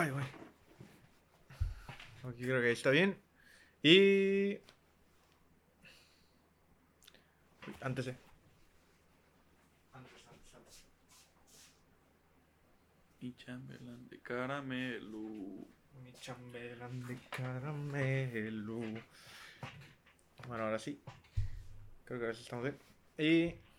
Ay, güey. Aquí creo que está bien. Y. Antes, eh. Mi chambelán de caramelo. Mi chambelán de caramelo. Bueno, ahora sí. Creo que ahora sí estamos bien. Y.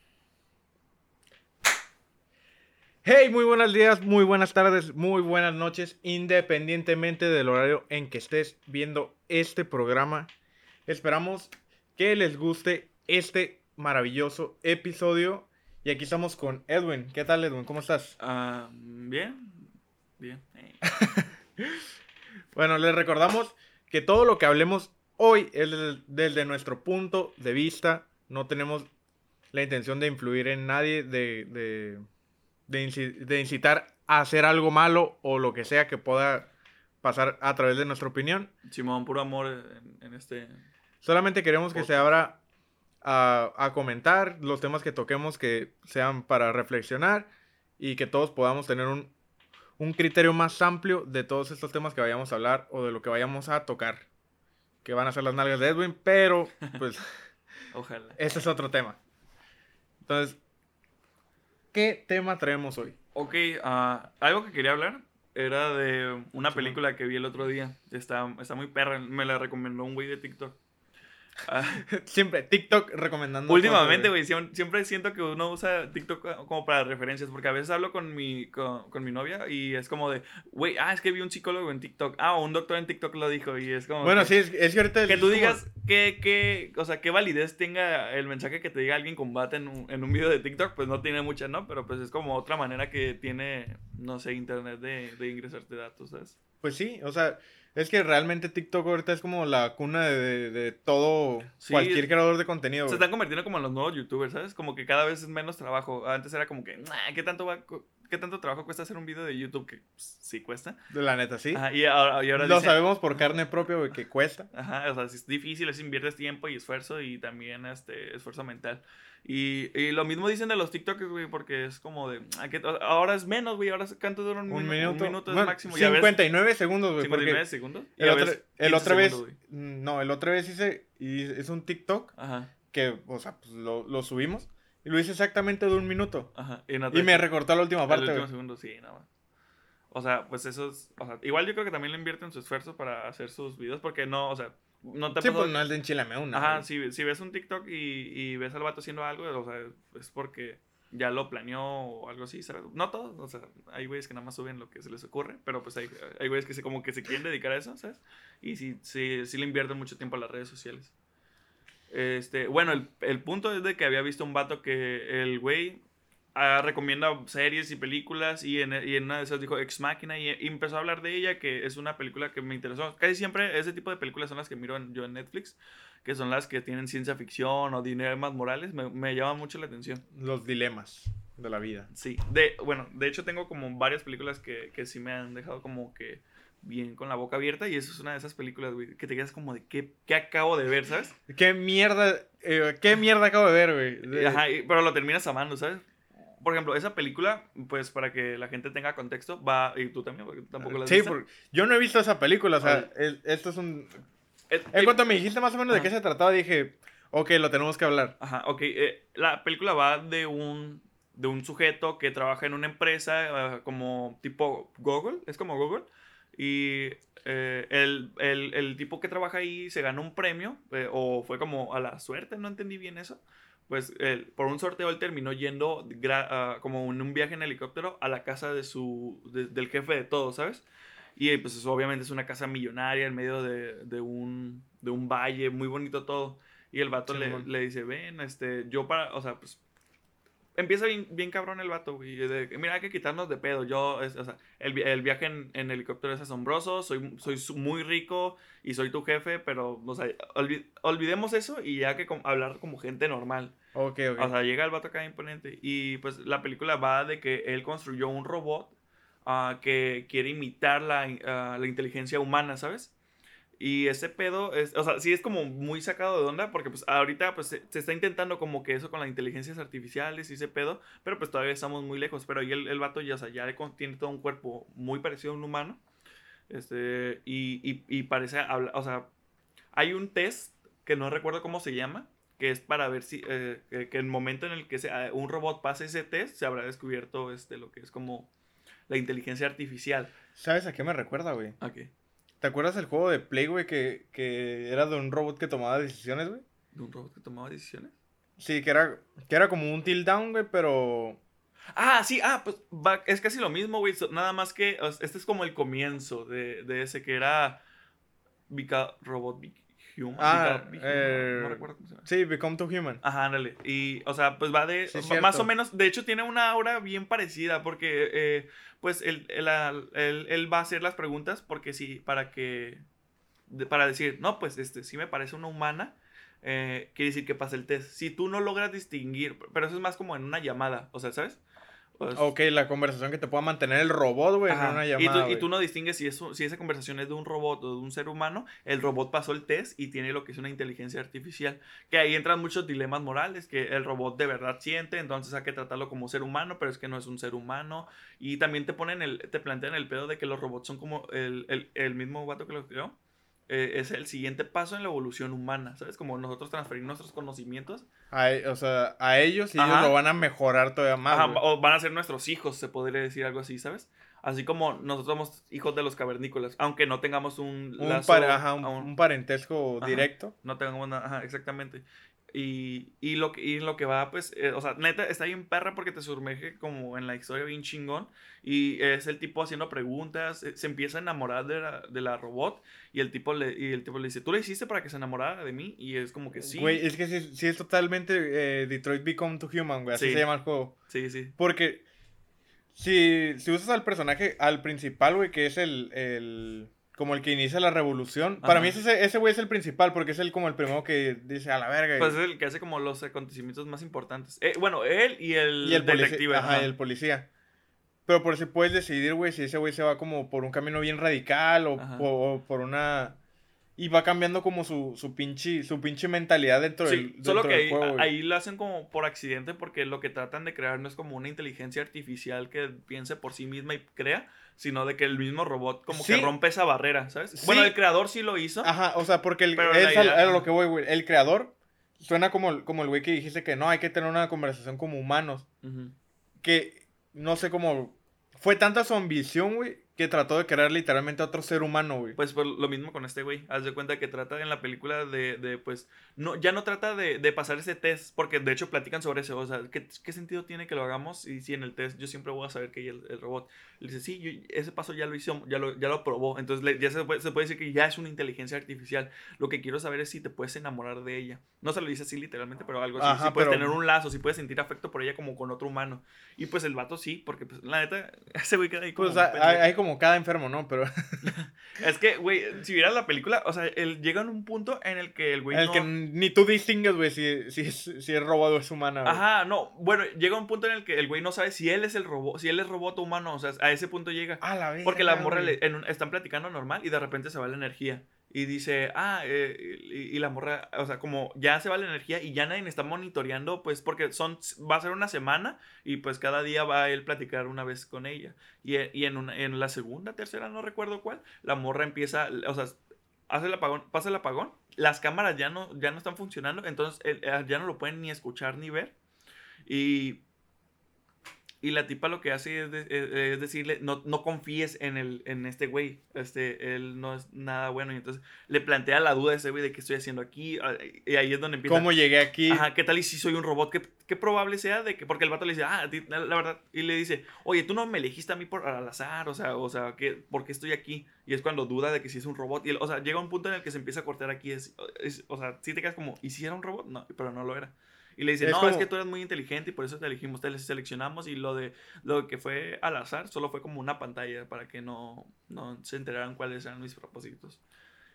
Hey, muy buenos días, muy buenas tardes, muy buenas noches, independientemente del horario en que estés viendo este programa. Esperamos que les guste este maravilloso episodio. Y aquí estamos con Edwin. ¿Qué tal, Edwin? ¿Cómo estás? Ah, bien, bien. Bueno, les recordamos que todo lo que hablemos hoy es desde, desde nuestro punto de vista. No tenemos la intención de influir en nadie, de, de, de inci- de incitar a hacer algo malo o lo que sea que pueda pasar a través de nuestra opinión. Simón, puro amor en, en este. Solamente queremos que se abra a, a comentar los temas que toquemos que sean para reflexionar y que todos podamos tener un, un criterio más amplio de todos estos temas que vayamos a hablar o de lo que vayamos a tocar. Que van a ser las nalgas de Edwin, pero pues Ojalá. ese es otro tema. Entonces, ¿qué tema traemos hoy? Ok, ah, algo que quería hablar era de una película que vi el otro día. Está, está muy perra. Me la recomendó un güey de TikTok. Ah, Siempre TikTok recomendando. Últimamente, güey, siem- siempre siento que uno usa TikTok como para referencias, porque a veces hablo con mi, con, con mi novia y es como de, güey, ah, es que vi un psicólogo en TikTok, ah, un doctor en TikTok lo dijo y es como... Bueno, que, sí, es, es que ahorita. Que tú como- digas que, que, o sea, qué validez tenga el mensaje que te diga alguien combate en un, en un video de TikTok, pues no tiene mucha, ¿no? Pero pues es como otra manera que tiene, no sé, internet de, de ingresarte datos, ¿sabes? Pues sí, o sea, es que realmente TikTok ahorita es como la cuna de, de- de todo, Sí, cualquier creador de contenido. Se están convirtiendo como en los nuevos youtubers, ¿sabes? Como que cada vez es menos trabajo. Antes era como que, "Nah, ¿qué tanto, va, ¿qué tanto trabajo cuesta hacer un video de YouTube? Que pues, sí cuesta. De la neta, sí. Ajá, y ahora, y ahora Lo dicen- sabemos por carne propia, güey, que cuesta. Ajá, o sea, es difícil, es inviertes tiempo y esfuerzo y también este esfuerzo mental. Y, y lo mismo dicen de los TikToks, güey, porque es como de, "Ah, que- ahora es menos, güey, ahora cuánto dura un, Un minu- minuto. Un minuto es Bueno, máximo. y a veces 59 segundos, güey. 59 Porque segundos. y el otra, veces el 15 otra vez. segundos. No, el otra vez hice. Y es un TikTok Ajá, que, o sea, pues lo, lo subimos. Y lo hice exactamente de un minuto. ajá. Y, no Y te- me recortó la última parte, último güey. segundo, sí, nada más. O sea, pues eso es. O sea, igual yo creo que también le invierten su esfuerzo para hacer sus videos, porque no, o sea, no te Sí, pues no es de enchilame una. Ajá, güey. si, si ves un TikTok y, y ves al vato haciendo algo, o sea, es porque ya lo planeó o algo así, ¿sabes? No todos, o sea, hay güeyes que nada más suben lo que se les ocurre, pero pues hay, hay güeyes que se, como que se quieren dedicar a eso, ¿sabes? Y sí, sí, sí le invierten mucho tiempo a las redes sociales. Este, bueno, el, el punto es de que había visto un vato que el güey ah, recomienda series y películas y en, y en una de esas dijo Ex Máquina y, y empezó a hablar de ella, que es una película que me interesó. Casi siempre ese tipo de películas son las que miro en- yo en Netflix, que son las que tienen ciencia ficción o dilemas morales, me, me llaman mucho la atención. Los dilemas de la vida. Sí, de, bueno, de hecho tengo como varias películas que, que sí me han dejado como que bien con la boca abierta y eso es una de esas películas, güey, que te quedas como de qué, qué acabo de ver, ¿sabes? ¿Qué mierda, eh, qué mierda acabo de ver, güey? Ajá, pero lo terminas amando, ¿sabes? Por ejemplo, esa película, pues para que la gente tenga contexto, va, y tú también, porque tú tampoco la has Sí, visto. porque yo no he visto esa película, o sea, es- esto es un... En cuanto me dijiste más o menos de qué se trataba, dije, ok, lo tenemos que hablar. Ajá, ok. eh, la película va de un, de un sujeto que trabaja en una empresa eh, como tipo Google, es como Google, y eh, el, el- el tipo que trabaja ahí se ganó un premio, eh, o fue como a la suerte, no entendí bien eso. Pues él, por un sorteo él terminó yendo ah, como en un viaje en helicóptero a la casa de su, de- del jefe de todos, ¿sabes? Y pues eso obviamente es una casa millonaria en medio de, de un, de un valle, muy bonito todo. Y el vato le, le dice, ven, este, yo para, o sea, pues, empieza bien, bien cabrón el vato, güey. de Mira, hay que quitarnos de pedo. Yo, es- o sea, el, el viaje en, en helicóptero es asombroso, soy, soy muy rico y soy tu jefe, pero, o sea, olvi- olvidemos eso y ya que com- hablar como gente normal. Ok, ok. O sea, llega el vato acá imponente. Y pues la película va de que él construyó un robot ah, que quiere imitar la, ah, la inteligencia humana, ¿sabes? Y ese pedo, es, o sea, sí es como muy sacado de onda porque pues ahorita pues se, se está intentando como que eso con las inteligencias artificiales y ese pedo, pero pues todavía estamos muy lejos. Pero ahí el, el vato ya, o sea, ya tiene todo un cuerpo muy parecido a un humano. Este, y, y, y parece, habla- o sea, hay un test que no recuerdo cómo se llama, que es para ver si, eh, que, que en el momento en el que sea, un robot pase ese test, se habrá descubierto este, lo que es como la inteligencia artificial. ¿Sabes a qué me recuerda, güey? Ok. ¿Te acuerdas del juego de Play, güey, que, que era de un robot que tomaba decisiones, güey? ¿De un robot que tomaba decisiones? Sí, que era, que era como un till down, güey, pero... Ah, sí, ah, pues va- es casi lo mismo, güey. Nada más que este es como el comienzo de, de ese que era Robot Human. Ah, Beca- eh, no recuerdo cómo se llama. Sí, Become to Human. Ajá, ándale. Y, o sea, pues va de. Sí, más o menos. De hecho, tiene una aura bien parecida. Porque, eh, pues, él, él, él- él va a hacer las preguntas. Porque sí, para que. de- para decir, no, pues, este, sí me parece una humana. eh, quiere decir que pasa el test. Si tú no logras distinguir. Pero eso es más como en una llamada. O sea, ¿sabes? Pues, Ok, la conversación que te pueda mantener el robot, güey, Ajá. una y, llamada, tú, y tú no distingues si, eso, si esa conversación es de un robot o de un ser humano. El robot pasó el test y tiene lo que es una inteligencia artificial. Que ahí entran muchos dilemas morales, que el robot de verdad siente, entonces hay que tratarlo como ser humano, pero es que no es un ser humano. Y también te ponen el, te plantean el pedo de que los robots son como el, el, el mismo vato que lo creó. Eh, es el siguiente paso en la evolución humana, ¿sabes? Como nosotros transferir nuestros conocimientos. A o sea, a ellos y ellos lo van a mejorar todavía más, Ajá, o van a ser nuestros hijos, se podría decir algo así, ¿sabes? Así como nosotros somos hijos de los cavernícolas, aunque no tengamos un Un, lazo, ajá, un, a un- un parentesco Ajá. directo. no tengamos nada, ajá, exactamente. Y, y, lo que, y lo que va, pues, eh, o sea, neta, está bien perra porque te sumerge como en la historia bien chingón. Y es el tipo haciendo preguntas, eh, se empieza a enamorar de la, de la robot y el, tipo le, y el tipo le dice, ¿tú le hiciste para que se enamorara de mí? Y es como que sí. Güey, es que sí, sí es totalmente eh, Detroit Become to Human, güey. Así Sí. se llama el juego. Sí, sí. Porque si, si usas al personaje, al principal, güey, que es el, el- como el que inicia la revolución. Para mí ese ese güey es el principal, porque es el como el primero que dice a la verga. Pues es el que hace como los acontecimientos más importantes. Eh, bueno, él y el, y el detective. Ajá, el policía. Pero por si puedes decidir, güey, si ese güey se va como por un camino bien radical o, Ajá. o- o por una... Y va cambiando como su, su pinche, su pinche mentalidad dentro Sí, del, solo que del ahí, juego, ahí lo hacen como por accidente porque lo que tratan de crear no es como una inteligencia artificial que piense por sí misma y crea, sino de que el mismo robot como que rompe esa barrera, ¿sabes? Sí. Bueno, el creador sí lo hizo. Ajá, o sea, porque el, es al- a lo que voy, güey. El creador suena como, como el güey que dijiste que no, hay que tener una conversación como humanos. Que no sé cómo. Fue tanta su ambición, güey, que trató de crear literalmente a otro ser humano, güey. Pues, pues, lo mismo con este güey. Haz de cuenta que trata en la película de, de, pues, no, ya no trata de, de pasar ese test, porque de hecho platican sobre eso. O sea, ¿qué, qué sentido tiene que lo hagamos? Y si en el test yo siempre voy a saber que hay el, el robot. Le dice, sí, yo- ese paso ya lo hizo, ya lo, ya lo probó. Entonces le- ya se puede, se puede decir que ya es una inteligencia artificial. Lo que quiero saber es si te puedes enamorar de ella. No se lo dice así literalmente, pero algo así. Ajá, si puedes pero- tener un lazo, si puedes sentir afecto por ella como con otro humano. Y pues el vato sí, porque pues la neta, ese güey queda ahí como... Pues hay, pendejo. hay como cada enfermo, ¿no? Pero Es que, güey, si vieras la película, o sea, él llega en un punto en el que el güey el no... que ni tú distingues, güey, si, si, es, si es robot o es humana, güey. Ajá, no, bueno, llega un punto en el que el güey no sabe si él es el robot, si él es robot o humano, o sea, a ese punto llega. A la vez. Porque la morra le- en un- están platicando normal y de repente se va la energía. Y dice, ah, eh, y, la morra, o sea, como ya se va la energía y ya nadie está monitoreando, pues porque son, va a ser una semana y pues cada día va a él platicar una vez con ella. Y, e- y en, una- en la segunda, tercera, no recuerdo cuál, la morra empieza, o sea, hace el apagón, pasa el apagón, las cámaras ya no, ya no están funcionando, entonces eh, ya no lo pueden ni escuchar ni ver. Y y la tipa lo que hace es, de- eh, es decirle, no, no confíes en, el, en este güey, este, él no es nada bueno. Y entonces le plantea la duda a ese güey de qué estoy haciendo aquí. ah, Y ahí es donde empieza. ¿Cómo llegué aquí? Ajá, ¿qué tal y si soy un robot? ¿Qué, qué probable sea de que.? Porque el vato le dice, ah, a ti, la, la verdad. Y le dice, oye, tú no me elegiste a mí por al azar, o sea, o sea, ¿qué, ¿por qué estoy aquí? Y es cuando duda de que si es un robot. Y, o sea, llega un punto en el que se empieza a cortar aquí. Es, es- o sea, si te quedas como, ¿y si era un robot? No, pero no lo era. Y le dice, Es no, es que tú eres muy inteligente y por eso te elegimos, te seleccionamos. Y lo de lo que fue al azar solo fue como una pantalla para que no, no se enteraran cuáles eran mis propósitos.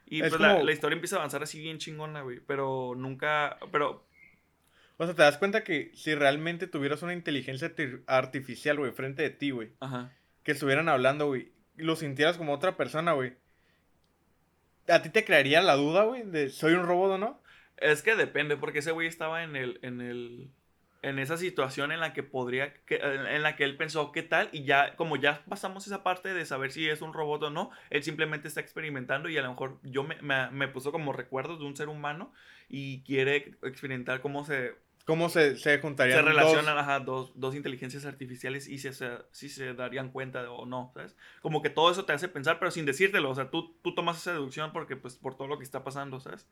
Y Es pues la, como- la historia empieza a avanzar así bien chingona, güey. Pero nunca. Pero O sea, te das cuenta que si realmente tuvieras una inteligencia arti- artificial, güey, frente de ti, güey, Ajá. que estuvieran hablando, güey, lo sintieras como otra persona, güey, ¿a ti te crearía la duda, güey, de soy un robot o no? Es que depende, porque ese güey estaba en el, en el, en esa situación en la que podría, que, en la que él pensó qué tal y ya, como ya pasamos esa parte de saber si es un robot o no, él simplemente está experimentando y a lo mejor yo me, me, me puso como recuerdos de un ser humano y quiere experimentar cómo se ¿Cómo se, se juntarían se dos? relacionan ajá, dos, dos inteligencias artificiales y si se, si se darían cuenta o no, ¿sabes? Como que todo eso te hace pensar, pero sin decírtelo, o sea, tú, tú tomas esa deducción porque, pues, por todo lo que está pasando, ¿sabes?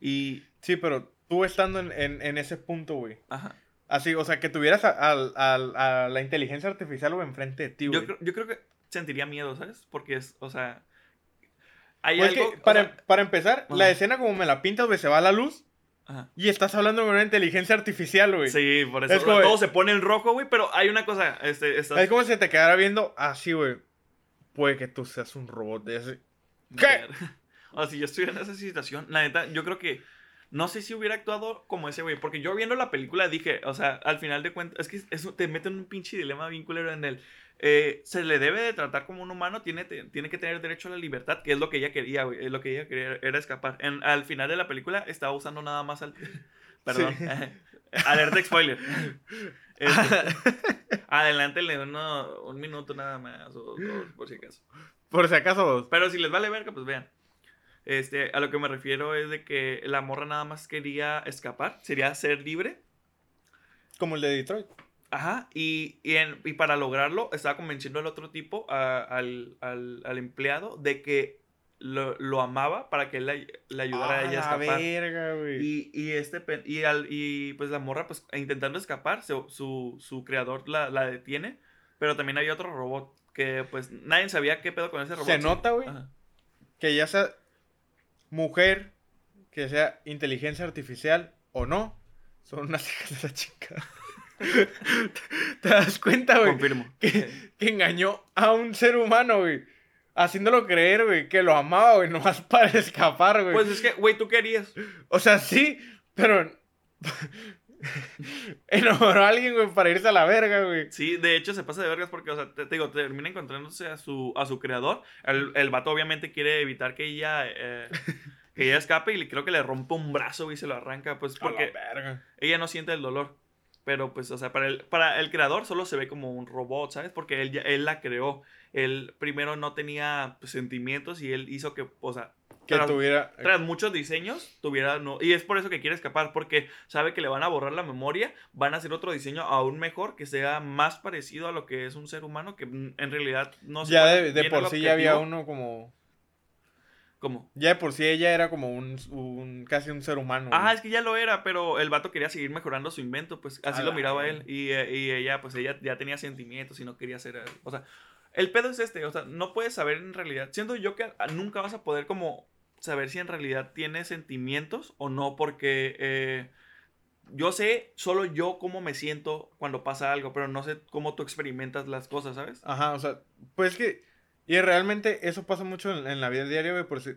Y, Sí, pero tú estando en, en, en ese punto, güey. ajá, Así, o sea, que tuvieras a, al- al- a la inteligencia artificial, güey, enfrente de ti, güey. yo, creo- yo creo que sentiría miedo, ¿sabes? Porque es, o sea, hay Pues es algo... que, o para, sea, para empezar, la Ajá. escena como me la pintas, güey, se va a la luz ajá. y estás hablando con una inteligencia artificial, güey. Sí, por eso Es como todo se pone en rojo, güey, pero hay una cosa, este, estás... Es como si te quedara viendo así, güey. Puede que tú seas un robot de ese. ¿Qué? O sea, si yo estuviera en esa situación, la neta, yo creo que no sé si hubiera actuado como ese güey, porque yo viendo la película dije, o sea, al final de cuentas, es que eso te mete en un pinche dilema bien culero en el. eh, se le debe de tratar como un humano, tiene, te- tiene que tener derecho a la libertad, que es lo que ella quería, güey, es lo que ella quería era escapar. En- al final de la película estaba usando nada más al... Perdón, Sí. alerta spoiler. Este, adelántenle uno, un minuto nada más, o dos, por si acaso. Por si acaso. Pero si les vale verga, pues vean. Este, a lo que me refiero es de que la morra nada más quería escapar, sería ser libre. Como el de Detroit. Ajá, y, y, en- y para lograrlo estaba convenciendo al otro tipo, a- al, al, al empleado, de que lo, lo amaba para que él le, le ayudara a ella a Ah, la escapar. verga, güey. Y, y este y, al, y pues la morra pues intentando escapar, su, su, su creador la, la detiene, pero también hay otro robot que pues nadie sabía qué pedo con ese robot. Se nota, güey. Que ya sea mujer, que sea inteligencia artificial o no, son unas hijas de esa chica. ¿Te das cuenta, güey? Confirmo. Que, que engañó a un ser humano, güey. Haciéndolo creer, güey, que lo amaba, güey, nomás para escapar, güey. Pues es que, güey, ¿tú querías? O sea, sí, pero. Enamoró a alguien, güey, para irse a la verga, güey. Sí, de hecho se pasa de vergas porque, o sea, te, te digo, termina encontrándose a su, a su creador. El, el vato obviamente quiere evitar que ella, eh, que ella escape y creo que le rompe un brazo y se lo arranca, pues porque ella no siente el dolor. Pero pues, o sea, para el, para el creador solo se ve como un robot, ¿sabes? Porque él, ya- él la creó. Él primero no tenía pues, sentimientos y él hizo que, o sea, Que tras- tuviera. tras muchos diseños, tuviera no. Y es por eso que quiere escapar, porque sabe que le van a borrar la memoria, van a hacer otro diseño aún mejor, que sea más parecido a lo que es un ser humano, que mm, en realidad no sé Ya de, por sí ya había uno como. ¿Cómo? Ya de por sí ella era como un, un casi un ser humano. Ah, güey. es que ya lo era, pero el vato quería seguir mejorando su invento, pues así lo miraba él. Y, eh, y ella, pues ella ya tenía sentimientos y no quería ser. eh, O sea, el pedo es este, o sea, no puedes saber en realidad. Siento yo que nunca vas a poder como saber si en realidad tiene sentimientos o no, porque eh, yo sé solo yo cómo me siento cuando pasa algo, pero no sé cómo tú experimentas las cosas, ¿sabes? Ajá, o sea, pues es que. Y realmente eso pasa mucho en, en la vida diaria, güey, por si.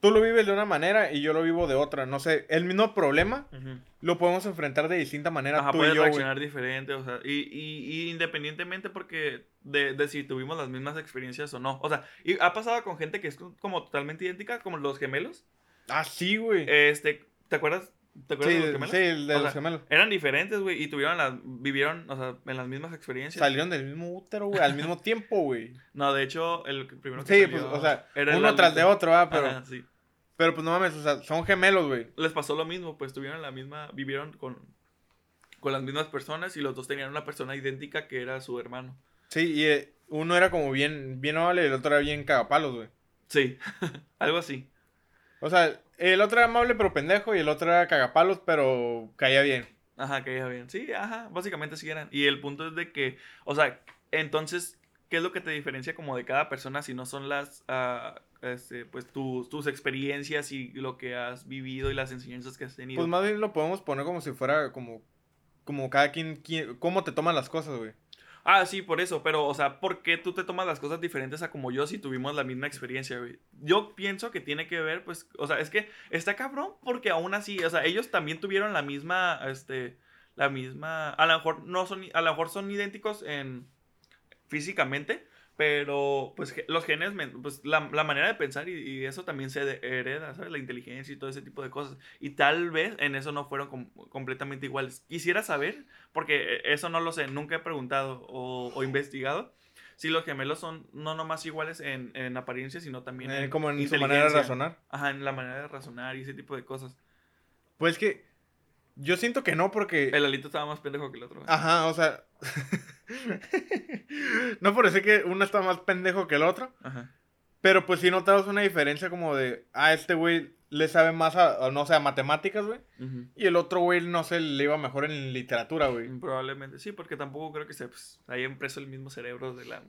Tú lo vives de una manera y yo lo vivo de otra. No sé, el mismo problema lo podemos enfrentar de distinta manera Ajá, tú y yo, reaccionar diferente, o sea, y, y- y independientemente porque de, de si tuvimos las mismas experiencias o no. O sea, y ha pasado con gente que es como totalmente idéntica, como los gemelos. Ah, sí, güey. Este, ¿te acuerdas? ¿Te acuerdas sí, de los gemelos? sí, el de O los sea, gemelos. Eran diferentes, güey, y tuvieron las, vivieron, o sea, en las mismas experiencias. Salieron del mismo útero, güey, al mismo tiempo, güey. No, de hecho, el primero que Sí, salió pues, o sea, uno tras de otro, ah, pero, Ajá, sí. pero pues no mames, o sea, son gemelos, güey. Les pasó lo mismo, pues tuvieron la misma, vivieron con, con las mismas personas y los dos tenían una persona idéntica que era su hermano. Sí, y eh, uno era como bien, bien amable y el otro era bien cagapalos, güey. Sí, algo así. O sea, el otro era amable pero pendejo y el otro era cagapalos pero caía bien. Ajá, ya bien. Sí, ajá, básicamente sí eran. Y el punto es de que, o sea, entonces, ¿qué es lo que te diferencia como de cada persona si no son las, ah, este, pues tus, tus experiencias y lo que has vivido y las enseñanzas que has tenido? Pues más bien lo podemos poner como si fuera como, como cada quien, quien cómo te toman las cosas, güey. Ah, sí, por eso, pero, o sea, ¿por qué tú te tomas las cosas diferentes a como yo si tuvimos la misma experiencia, güey? Yo pienso que tiene que ver, pues, o sea, es que está cabrón porque aún así, o sea, ellos también tuvieron la misma, este, la misma, a lo mejor no son, a lo mejor son idénticos en, físicamente, Pero, pues, los genes, pues, la, la manera de pensar y, y, eso también se hereda, ¿sabes? La inteligencia y todo ese tipo de cosas. Y tal vez en eso no fueron completamente iguales. Quisiera saber, porque eh, eso no lo sé, nunca he preguntado o, o investigado, si los gemelos son no nomás iguales en, en apariencia, sino también eh, en, como en su manera de razonar. Ajá, en la manera de razonar y ese tipo de cosas. Pues que yo siento que no porque... El alito estaba más pendejo que el otro. Ajá, o sea... no parece que uno está más pendejo que el otro. Ajá. Pero pues sí notamos una diferencia como de, ah, este güey le sabe más a, no sé, a matemáticas, güey. Y el otro güey, no sé, le iba mejor en literatura, güey. Probablemente, sí, porque tampoco creo que se pues, hayan preso el mismo cerebro de, la,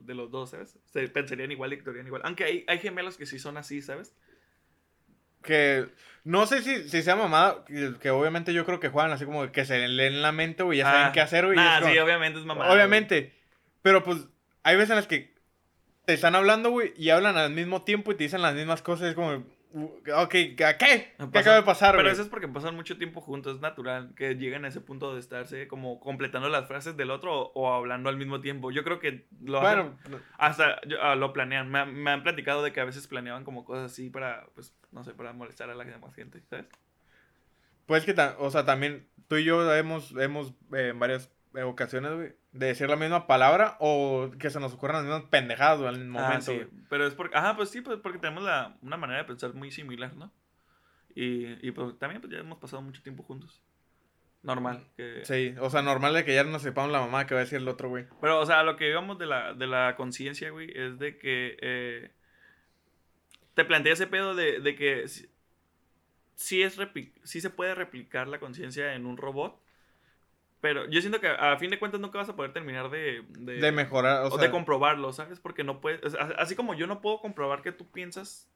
de, los dos, ¿sabes? Se pensarían igual y actuarían igual. Aunque hay, hay gemelos que sí son así, ¿sabes? Que no sé si, si sea mamada, que, obviamente yo creo que juegan así como que se leen la mente, güey, ya saben ah, qué hacer, güey. Ah, sí, obviamente es mamada. Obviamente. Pero pues hay veces en las que te están hablando, güey, y hablan al mismo tiempo y te dicen las mismas cosas. Es como, Ok, ¿qué? ¿Qué acaba de pasar, Pero eso es porque pasan mucho tiempo juntos, es natural que lleguen a ese punto de estarse como completando las frases del otro o, hablando al mismo tiempo. Yo creo que lo bueno, hasta ah, lo planean. Me, me, han platicado de que a veces planeaban como cosas así para, pues, no sé, para molestar a la demás gente, ¿sabes? Pues que, o sea, también tú y yo hemos, hemos eh, en varias ocasiones, güey, de decir la misma palabra o que se nos ocurran las mismas pendejadas en el momento. Ah, sí. Pero es porque, ajá, pues sí, pues porque tenemos la, una manera de pensar muy similar, ¿no? Y, y pues también pues ya hemos pasado mucho tiempo juntos. Normal. Que... Sí, o sea, normal de que ya no sepamos la mamá que va a decir el otro, güey. Pero, o sea, lo que digamos de la, de la conciencia, güey, es de que eh, te plantea ese pedo de, de que sí, es sí se puede replicar la conciencia en un robot, pero yo siento que a fin de cuentas nunca vas a poder terminar de... De, mejorar, o, de comprobarlo, ¿sabes? Porque no puedes... Así como yo no puedo comprobar que tú piensas...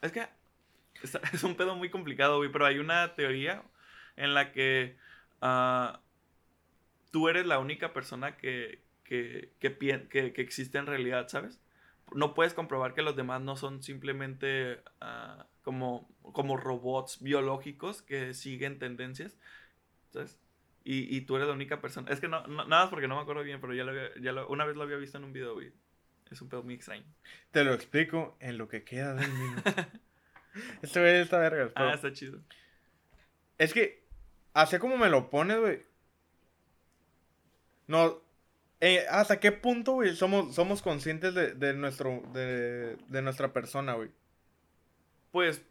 Es que es un pedo muy complicado, güey, pero hay una teoría en la que uh, tú eres la única persona que, que, que, que, existe en realidad, ¿sabes? No puedes comprobar que los demás no son simplemente uh, como, como robots biológicos que siguen tendencias, ¿sabes? Y, y, tú eres la única persona. Es que no, nada más porque no me acuerdo bien, pero ya, lo ya lo, una vez lo había visto en un video, güey. Es un pedo muy extraño. Te lo explico en lo que queda del minuto. este güey está verga. Ah, está chido. Es que, así como me lo pones, güey. No. Eh, ¿Hasta qué punto, güey, somos, somos conscientes de, de nuestro, de, de nuestra persona, güey? Pues,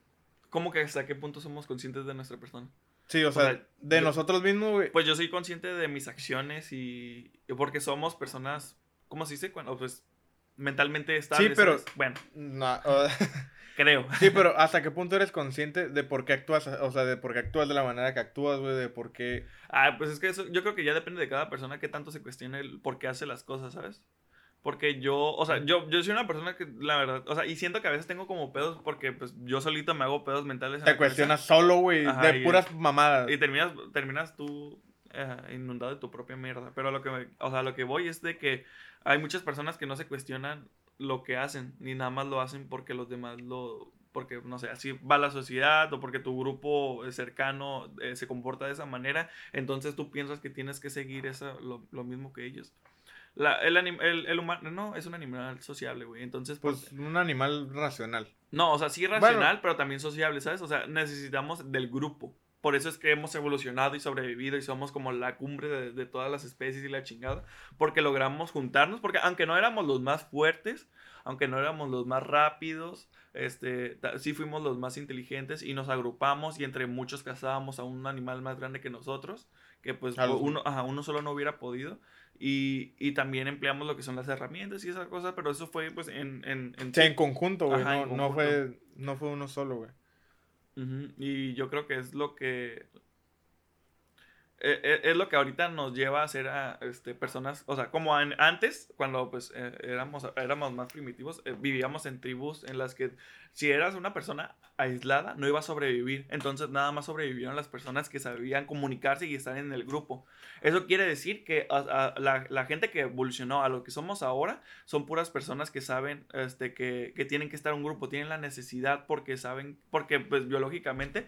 ¿cómo que hasta qué punto somos conscientes de nuestra persona? Sí, o sea, de nosotros mismos, güey. Pues yo soy consciente de mis acciones y, porque somos personas, ¿cómo se dice? Cuando, pues, mentalmente estables. Sí, pero... Bueno. No, Creo. Sí, pero ¿hasta qué punto eres consciente de por qué actúas? O sea, de por qué actúas de la manera que actúas, güey, de por qué... Ah, pues es que eso, yo creo que ya depende de cada persona que tanto se cuestione el por qué hace las cosas, ¿sabes? Porque yo, o sea, yo, yo soy una persona que, la verdad, o sea, y siento que a veces tengo como pedos porque, pues, yo solito me hago pedos mentales. Te cuestionas solo, güey, de puras mamadas. Y terminas, terminas tú eh, inundado de tu propia mierda. Pero lo que, me, o sea, lo que voy es de que hay muchas personas que no se cuestionan lo que hacen, ni nada más lo hacen porque los demás lo, porque, no sé, así va la sociedad o porque tu grupo cercano eh, se comporta de esa manera, entonces tú piensas que tienes que seguir esa, lo, lo mismo que ellos. La, el, el, el, humano, no, es un animal sociable, güey. Entonces, pues, pues, un animal racional. No, o sea, sí racional, pero también sociable, ¿sabes? O sea, necesitamos del grupo. Por eso es que hemos evolucionado y sobrevivido y somos como la cumbre de, de, todas las especies y la chingada. Porque logramos juntarnos, porque aunque no éramos los más fuertes, aunque no éramos los más rápidos, este, sí fuimos los más inteligentes y nos agrupamos y entre muchos cazábamos a un animal más grande que nosotros, que pues uno, ajá, uno solo no hubiera podido. Y, y, también empleamos lo que son las herramientas y esas cosas, pero eso fue pues en... en, en, en conjunto, güey, no, no, fue, no fue uno solo, güey. Y yo creo que es lo que eh, eh, es lo que ahorita nos lleva a ser este, personas, o sea, como antes, cuando pues eh, éramos, éramos más primitivos, vivíamos en tribus en las que si eras una persona aislada, no iba a sobrevivir. Entonces nada más sobrevivieron las personas que sabían comunicarse y estar en el grupo. Eso quiere decir que la, la, gente que evolucionó a lo que somos ahora son puras personas que saben este, que, que tienen que estar en un grupo, tienen la necesidad porque saben, porque pues biológicamente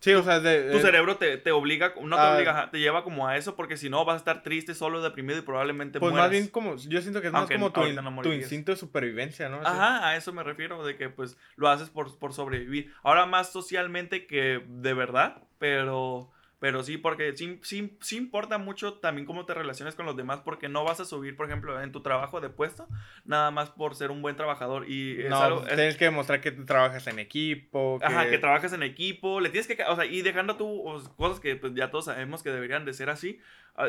Sí, o sea, de, tu eh, cerebro te, te obliga, no te obliga, te lleva como a eso, porque si no vas a estar triste, solo, deprimido y probablemente pues mueras. más bien como, yo siento que es Aunque más como tu, no tu instinto de supervivencia, ¿no? Ajá, a eso me refiero, de que pues lo haces por, por sobrevivir. Ahora más socialmente que de verdad, pero, pero sí, porque sí, sí, sí importa mucho también cómo te relaciones con los demás, porque no vas a subir, por ejemplo, en tu trabajo de puesto, nada más por ser un buen trabajador. Y es No, algo... pues, es- tienes que demostrar que trabajas en equipo, que... Ajá, que trabajas en equipo, le tienes que, o sea, y dejando tú sea, cosas que pues ya todos sabemos que deberían de ser así,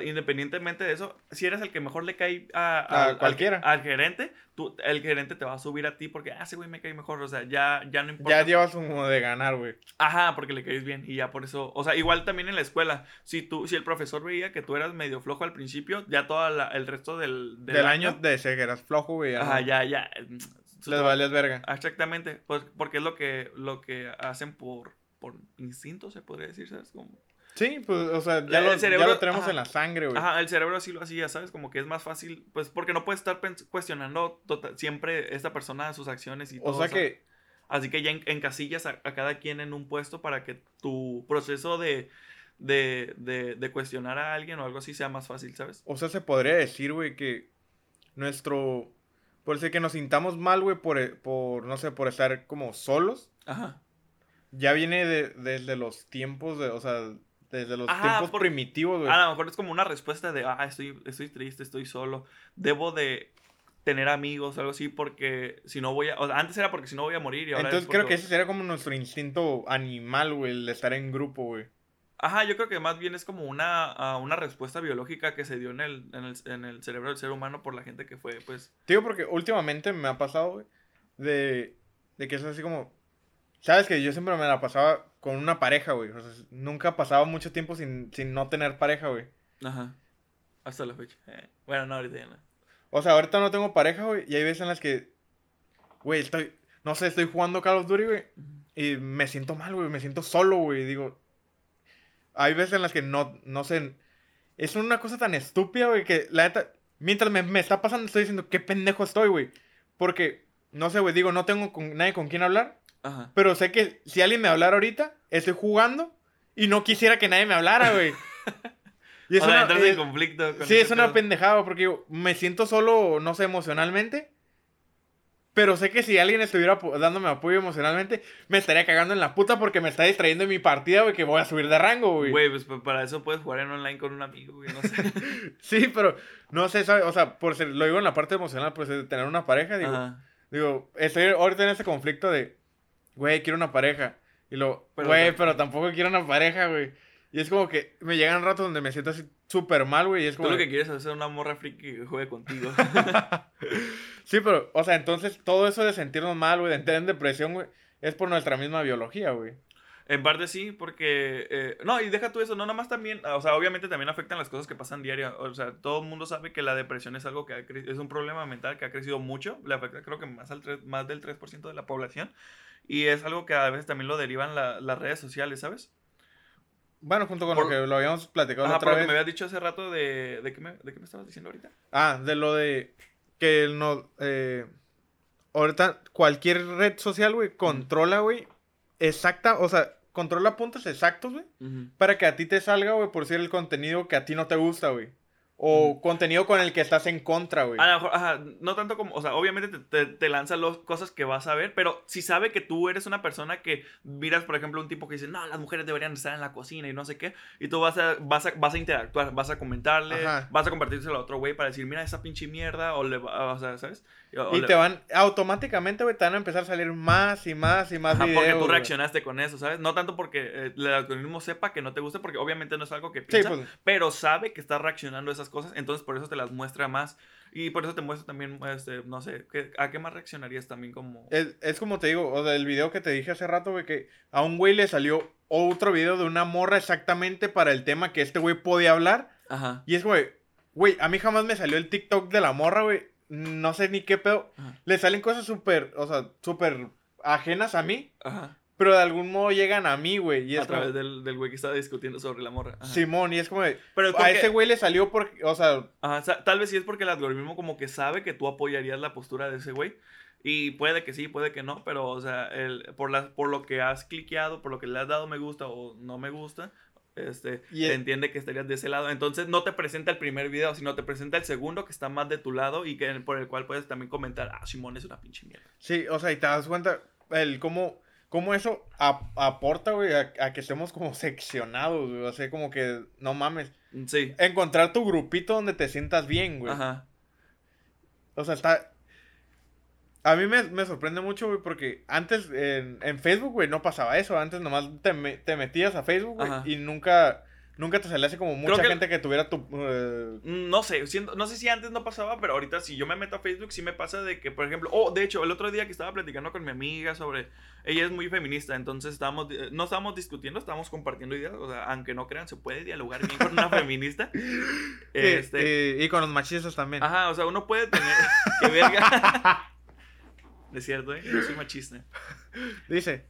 independientemente de eso, si eres el que mejor le cae a, A al- al- cualquiera. Al, gerente, tú, el gerente te va a subir a ti porque, ah, ese güey me cae mejor, o sea, ya, ya no importa. Ya llevas un de ganar, güey. Ajá, porque le caes bien y ya por eso, o sea, igual también en la escuela, si tú, si el profesor veía que tú eras medio flojo al principio, ya todo el resto del, Del, año de ser que eras flojo, güey. ajá, no- ya, ya. Les vales verga. Exactamente, pues porque es lo que, lo que hacen por, por instinto, se podría decir, ¿sabes? Como, Sí, pues, o sea, ya, lo, ya lo tenemos ajá. en la sangre, güey. Ajá, el cerebro así lo hacía, ¿sabes? Como que es más fácil, pues porque no puedes estar cuestionando tota- siempre esta persona sus acciones y todo. O sea que, Así que ya en- encasillas a, a cada quien en un puesto para que tu proceso de, de, de, de cuestionar a alguien o algo así sea más fácil, ¿sabes? o sea, se podría decir, güey, que nuestro... Por ser que nos sintamos mal, güey, por, por, no sé, por estar como solos, Ajá. ya viene de- desde los tiempos, de, o sea, desde los Ajá, tiempos por- primitivos, güey. A lo mejor es como una respuesta de, ah, estoy, estoy triste, estoy solo, debo de tener amigos, algo así, porque si no voy a... O sea, antes era porque si no voy a morir y ahora Entonces es creo que ese sería como nuestro instinto animal, güey, el de estar en grupo, güey. Ajá, yo creo que más bien es como una, ah, una respuesta biológica que se dio en el, en, el, en el cerebro del ser humano por la gente que fue, pues... Te digo porque últimamente me ha pasado, güey, de, de que es así como... Sabes que yo siempre me la pasaba con una pareja, güey. O sea, nunca pasaba mucho tiempo sin, sin no tener pareja, güey. Ajá. Hasta la fecha. Eh, Bueno, no, ahorita ya no. O sea, ahorita no tengo pareja, güey. Y hay veces en las que, güey, estoy, no sé, estoy jugando Call of Duty, güey. Y me siento mal, güey. Me siento solo, güey. Digo, hay veces en las que no, no sé. Es una cosa tan estúpida, güey, que la neta, mientras me, me está pasando, estoy diciendo, qué pendejo estoy, güey. Porque, no sé, güey, digo, no tengo con, nadie con quien hablar. Ajá. Pero sé que si alguien me hablara ahorita, estoy jugando y no quisiera que nadie me hablara, güey. Y es o sea, una, entras es- en conflicto con sí, es una pendejada porque yo me siento solo, no sé, emocionalmente. Pero sé que si alguien estuviera dándome apoyo emocionalmente, me estaría cagando en la puta porque me está distrayendo en mi partida, güey, que voy a subir de rango, güey. Güey, pues pa- para eso puedes jugar en online con un amigo, güey, no sé. Sí, pero no sé, o sea, por ser, lo digo en la parte emocional, pues de tener una pareja, digo, Ajá. digo, estoy ahorita en ese conflicto de, güey, quiero una pareja. Y lo, Pero güey, pero tampoco quiero una pareja, güey. Y es como que me llegan ratos donde me siento así súper mal, güey. Y es Tú como. lo de- que quieres es hacer una morra friki que juegue contigo. Sí, pero, o sea, entonces todo eso de sentirnos mal, güey, de entrar en depresión, güey, es por nuestra misma biología, güey. En parte sí, porque... eh, no, y deja tú eso, no nomás también... O sea, obviamente también afectan las cosas que pasan diario. O sea, todo el mundo sabe que la depresión es algo que ha cre- es un problema mental que ha crecido mucho. Le afecta creo que más, al más del 3% de la población. Y es algo que a veces también lo derivan la- las redes sociales, ¿sabes? Bueno, junto con Por- lo que lo habíamos platicado la Ajá, otra por lo que vez. me habías dicho hace rato de... ¿De qué me, de qué me estabas diciendo ahorita? Ah, de lo de que no. Eh, ahorita cualquier red social, güey, controla, güey, exacta, o sea, controla puntos exactos, güey, para que a ti te salga, güey, por ser el contenido que a ti no te gusta, güey. O contenido con el que estás en contra, güey. A lo mejor, ajá, no tanto como, o sea, obviamente te, te, te lanza las cosas que vas a ver, pero si sabe que tú eres una persona que miras, por ejemplo, un tipo que dice, no, las mujeres deberían estar en la cocina y no sé qué, y tú vas a, vas a, vas a interactuar, vas a comentarle, Ajá. vas a compartírselo a otro güey para decir, mira esa pinche mierda, o le va, o sea, ¿sabes? O Y te van, automáticamente, güey, te van a empezar a salir más y más y más Ajá, videos. porque tú reaccionaste con eso, ¿sabes? No tanto porque eh, el algoritmo sepa que no te gusta, porque obviamente no es algo que Sí, piensa, pues, pero sabe que estás reaccionando a esas cosas, entonces por eso te las muestra más. Y por eso te muestra también, este, no sé, ¿qué- ¿a qué más reaccionarías también como... es, es como te digo, o sea, el video que te dije hace rato, güey, que a un güey le salió otro video de una morra exactamente para el tema que este güey podía hablar. Ajá. Y es, güey, güey, a mí jamás me salió el TikTok de la morra, güey. No sé ni qué pedo. Ajá. Le salen cosas súper, o sea, súper ajenas a mí, Ajá. Pero de algún modo llegan a mí, güey. Y es A través del, del güey que estaba discutiendo sobre la morra. Ajá. Simón, y es como, de, Pero es a ese güey le salió porque, o sea, Ajá, tal vez sí es porque el algoritmo como que sabe que tú apoyarías la postura de ese güey. Y puede que sí, puede que no, pero, o sea, el, por, la, por lo que has cliqueado, por lo que le has dado me gusta o no me gusta, este, Y te entiende que estarías de ese lado. Entonces no te presenta el primer video, sino te presenta el segundo que está más de tu lado y que por el cual puedes también comentar, ah, Simón es una pinche mierda. Sí, o sea, y te das cuenta el cómo, cómo eso ap- aporta, güey, a, a que estemos como seccionados, güey. O sea, como que, no mames. Sí. Encontrar tu grupito donde te sientas bien, güey. Ajá. O sea, está... A mí me, me sorprende mucho, güey, porque antes en, en Facebook, güey, no pasaba eso. Antes nomás te, me- te metías a Facebook, güey, y nunca, nunca te salía así como mucha que- gente que tuviera tu... eh, Mm, No sé, siento- no sé si antes no pasaba, pero ahorita si yo me meto a Facebook sí me pasa de que, por ejemplo, oh, de hecho, el otro día que estaba platicando con mi amiga sobre, ella es muy feminista, entonces estábamos, no estábamos discutiendo, estábamos compartiendo ideas, o sea, aunque no crean, se puede dialogar bien con una feminista. Este, y, y con los machistas también. ajá, o sea, uno puede tener, que verga. Es cierto, ¿eh? Yo soy machista. Dice.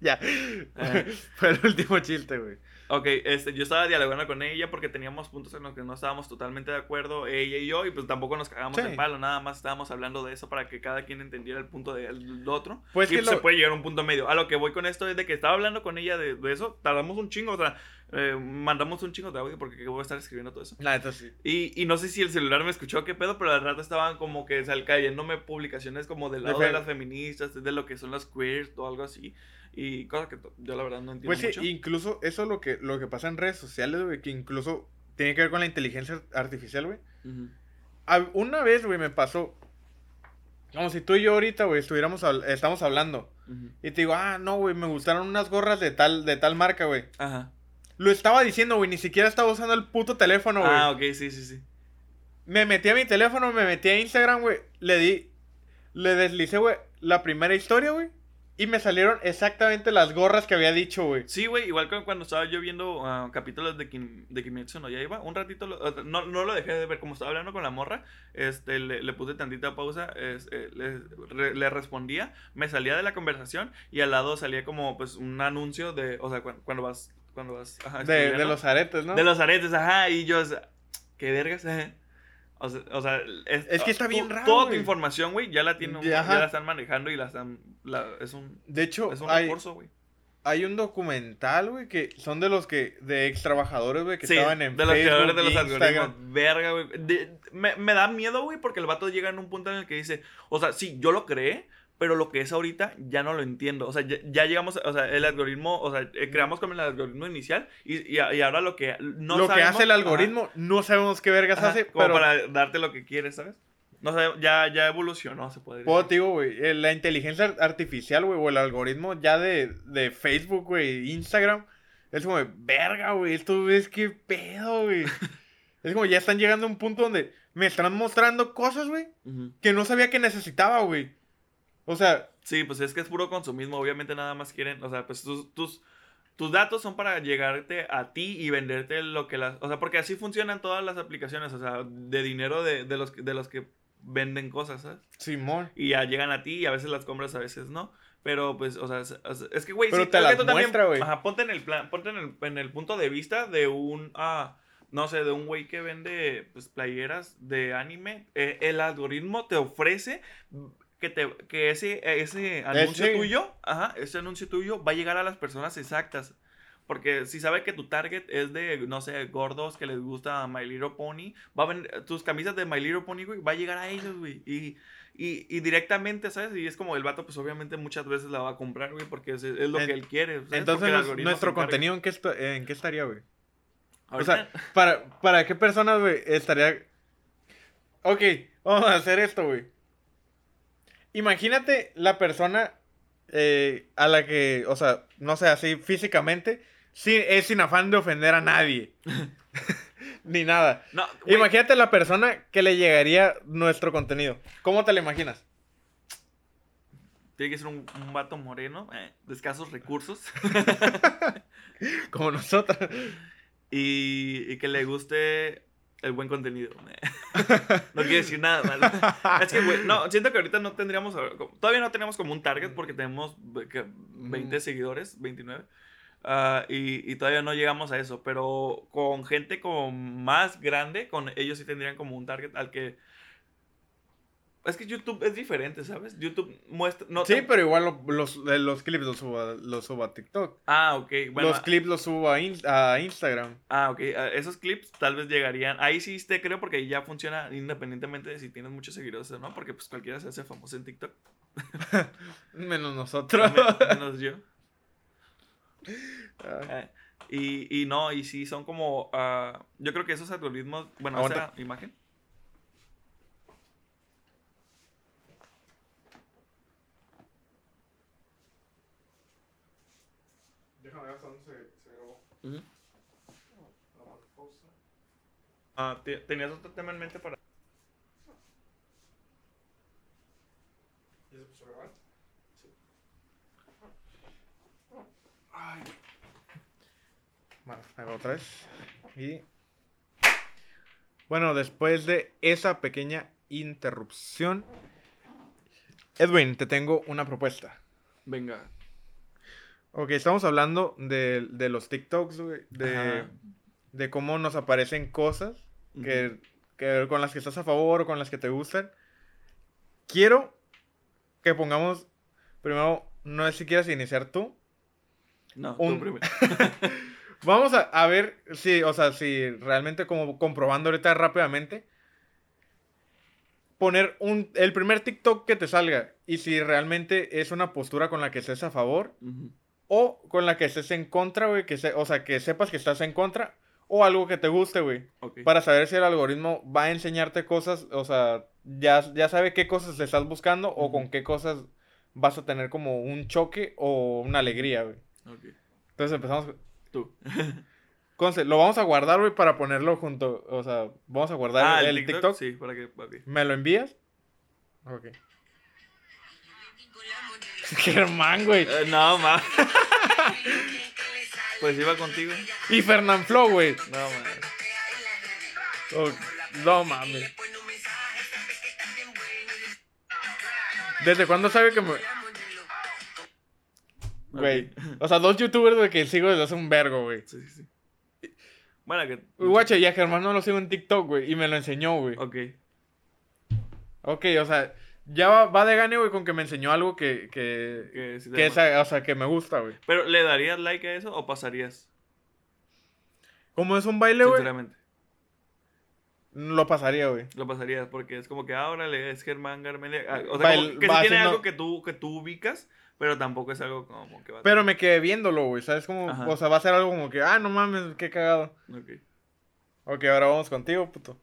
Ya. Fue el último chiste, güey. Ok, este, yo estaba dialogando con ella porque teníamos puntos en los que no estábamos totalmente de acuerdo, ella y yo, y pues tampoco nos cagamos Sí. el palo, nada más estábamos hablando de eso para que cada quien entendiera el punto del otro. Pues y que se lo- puede llegar a un punto medio. A lo que voy con esto es de que estaba hablando con ella de, de eso, tardamos un chingo, o sea, eh, mandamos un chingo de audio porque voy a estar escribiendo todo eso. La neta sí. Y, y no sé si el celular me escuchó qué pedo, pero al rato estaban como que sal, cayéndome publicaciones como del De lado de fe- las feministas, de lo que son las queers o algo así. Y cosas que yo la verdad no entiendo Pues sí, mucho. incluso eso es lo que, lo que pasa en redes sociales, güey, que incluso tiene que ver con la inteligencia artificial, güey. Ujú. A- Una vez, güey, me pasó. Como si tú y yo ahorita, güey, estuviéramos estamos hablando. Ujú. Y te digo, ah, no, güey, me gustaron unas gorras de tal, de tal marca, güey. Ajá. Lo estaba diciendo, güey, ni siquiera estaba usando el puto teléfono, güey. Ah, ok, sí, sí, sí. Me metí a mi teléfono, me metí a Instagram, güey. Le di. Le deslicé, güey, la primera historia, güey. Y me salieron exactamente las gorras que había dicho, güey. Sí, güey, igual que cuando estaba yo viendo ah, capítulos de, Kim, de Kimetsu no Yaiba, un ratito, lo- no, no lo dejé de ver, como estaba hablando con la morra, este, le, le puse tantita pausa, es, eh, le, re- le respondía, me salía de la conversación y al lado salía como, pues, un anuncio de, o sea, cuando vas, cuando vas, ajá, De, de los aretes, ¿no? de los aretes, ajá, y yo, o sea, qué vergas, eh. O sea, o sea, es, Es que está tu- bien raro, Toda tu güey. información, güey, ya la tienen, Ya, la están manejando y la están, la- es un, De hecho, es un hay, recurso, güey. hay un documental, güey, que son de los que. de ex trabajadores, güey, que Sí, estaban en de los creadores de los algoritmos. Verga, güey. Me, me da miedo, güey, porque el vato llega en un punto en el que dice, o sea, sí, yo lo creé, pero lo que es ahorita ya no lo entiendo. O sea, ya, ya llegamos, o sea, el algoritmo, o sea, eh, creamos como el algoritmo inicial y, y, y ahora lo que no Lo que sabemos- hace el ajá, algoritmo, no sabemos qué vergas ajá, hace, como pero. para darte lo que quieres, ¿sabes? No sé, ya, ya evolucionó, se puede decir. Puedo, digo, güey, eh, la inteligencia ar- artificial, güey, o el algoritmo ya de, de Facebook, güey, Instagram, es como de, verga, güey, esto es que pedo, güey. es como ya están llegando a un punto donde me están mostrando cosas, güey, que no sabía que necesitaba, güey. O sea, Sí, pues es que es puro consumismo. Obviamente nada más quieren, o sea, pues tus, tus, tus datos son para llegarte a ti y venderte lo que las... O sea, porque así funcionan todas las aplicaciones, o sea, de dinero de, de los, que- de los que venden cosas, ¿sabes? Simón. Y ya llegan a ti y a veces las compras, a veces no. Pero pues, o sea, es, que, güey, Pero sí, te es que las tú también- muestra, güey. Ajá, ponte en el plan, ponte en el, en el punto de vista de un, ah, no sé, de un güey que vende, pues, playeras de anime. Eh, el algoritmo te ofrece que, te, que ese, ese anuncio Ese- tuyo, ajá, ese anuncio tuyo va a llegar a las personas exactas. Porque si sabe que tu target es de, no sé, gordos que les gusta My Little Pony, va a tus camisas de My Little Pony, güey, va a llegar a ellos, güey. Y, y, y directamente, ¿sabes? Y es como el vato, pues obviamente muchas veces la va a comprar, güey, porque es, es lo En- que él quiere. ¿sabes? Entonces, nos- nuestro contenido, ¿en qué, ¿en qué estaría, güey? O sea, ¿para, ¿para qué personas, güey, estaría... Ok, vamos a hacer esto, güey. Imagínate la persona eh, a la que, o sea, no sé, así físicamente, sí, es sin afán de ofender a nadie. Ni nada. no, Imagínate la persona que le llegaría nuestro contenido. ¿Cómo te la imaginas? tiene que ser un, un vato moreno, eh, de escasos recursos, Como nosotros. y, y que le guste el buen contenido. no quiere decir nada, ¿vale? Es que, güey, no, siento que ahorita no tendríamos, todavía no tenemos como un target porque tenemos ve- que 20 Mm. seguidores, 29. ah, y, y todavía no llegamos a eso, pero con gente como más grande, con ellos sí tendrían como un target al que Es que YouTube es diferente, ¿sabes? YouTube muestra. No, Sí, pero igual lo- los, eh, los clips los subo, a- los subo a TikTok. Ah, ok. Bueno, los clips los subo a, In- a Instagram. Ah, ok. ah, Esos clips tal vez llegarían. Ahí sí te creo porque ahí ya funciona independientemente de si tienes muchos seguidores o no. Porque pues cualquiera se hace famoso en TikTok. Menos nosotros. Me- menos yo. Ah, Eh, y, y no, y sí son como. ah, yo creo que esos algoritmos. Bueno, esa imagen. Déjame ver hasta dónde se, se grabó. Ah, te- ¿Tenías otro tema en mente para.? ¿Ya se puso a grabar? Ay, Bueno, ahí va otra vez. Y. Bueno, después de esa pequeña interrupción. Edwin, te tengo una propuesta. venga. Ok, estamos hablando de, de los TikToks, güey. De, de cómo nos aparecen cosas que, con las que estás a favor o con las que te gustan. Quiero que pongamos. Primero, no sé si quieres iniciar tú. No, un- tú primero. Vamos a, a ver si, o sea, si realmente como comprobando ahorita rápidamente. Poner un, el primer TikTok que te salga y si realmente es una postura con la que estés a favor o con la que estés en contra, güey, que se, o sea, que sepas que estás en contra o algo que te guste, güey, Ok. para saber si el algoritmo va a enseñarte cosas, o sea, ya, ya sabe qué cosas le estás buscando o con qué cosas vas a tener como un choque o una alegría, güey. Ok. Entonces empezamos Tú. Conce, lo vamos a guardar, güey, para ponerlo junto. O sea, vamos a guardar ah, el, TikTok. Sí, para que. ¿Me lo envías? Ok. Germán, güey. Eh, no, ma. pues iba contigo. Y Fernán Flo, güey. No, ma. Oh, no mames. ¿Desde cuándo sabe que me.? Güey. O sea, dos youtubers, güey, que sigo desde hace un vergo, güey. Sí, sí, sí. Bueno, que. Guacha, y a Germán no lo sigo en TikTok, güey. Y me lo enseñó, güey. Ok. Ok, o sea, ya va, va de gane, güey, con que me enseñó algo que. que, Que sí te que llama. esa- o sea, que me gusta, güey. Pero, ¿le darías like a eso o pasarías? Como es un baile, güey, Sinceramente. lo pasaría, güey. Lo pasarías porque es como que ahora le es Germán Garmendia. ah, O sea, Bail- como que va sí tiene algo que tú, que tú ubicas, pero tampoco es algo como que va a Pero me quedé viéndolo, güey, ¿sabes? Como, Ajá. o sea, va a ser algo como que, ah, no mames, qué cagado. Ok. Ok, ahora vamos contigo, puto.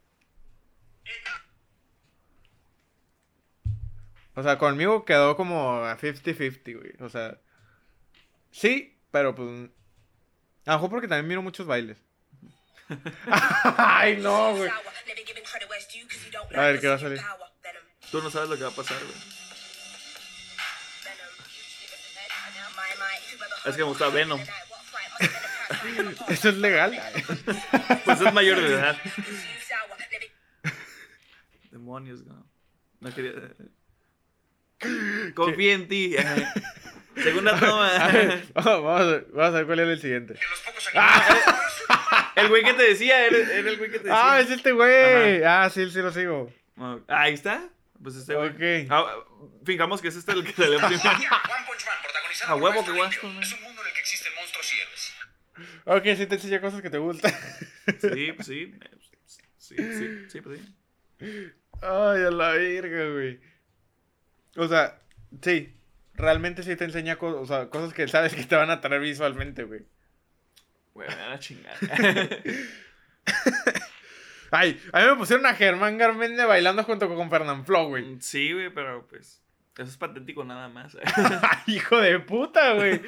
O sea, conmigo quedó como a 50-50, güey. O sea, sí, pero pues. A lo mejor porque también miro muchos bailes. Ay, no, güey. A ver, ¿qué va a salir? Tú no sabes lo que va a pasar, güey. Es que me gusta Venom. Eso es legal. Pues es mayor de edad. Demonios, no. No quería. Confía en ti. Segunda A toma. ver, vamos, a ver, vamos a ver cuál es el siguiente. El güey que te decía, era, era el güey que te decía. Ah, es este güey. Ah, sí, sí lo sigo. Ah, Ahí está. Pues este güey. Ok. Ah, fijamos que es este el que salió primero. One Punch Man, protagonizado A huevo que Limpio. ¿no? Es un mundo en el que existen monstruos y héroes. Ok, sí te enseña cosas que te gustan. Sí, pues sí. Sí, sí, sí, pues sí. Ay, a la verga, güey. O sea, sí. Realmente sí te enseña cosas, o sea, cosas que sabes que te van a atraer visualmente, güey. Güey, me van a chingar. Ay, a mí me pusieron a Germán Garmendia bailando junto con Fernán Flo, güey. Sí, güey, pero pues. Eso es patético nada más. Hijo de puta, güey.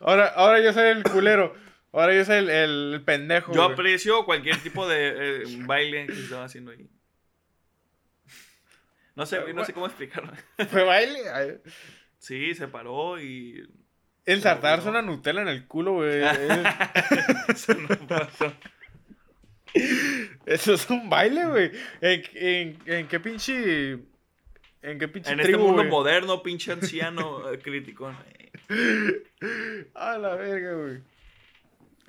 Ahora, ahora yo soy el culero. Ahora yo soy el, el pendejo. Yo güey. aprecio cualquier tipo de eh, baile que estaba haciendo ahí. No sé, güey, no sé cómo explicarlo. ¿Fue baile? Sí, se paró y. Ensartarse No, no. una Nutella en el culo, güey. Eso no pasó. Eso es un baile, güey. ¿En, en, en qué pinche. ¿En qué pinche En este mundo moderno, pinche anciano eh, crítico. A la verga, güey.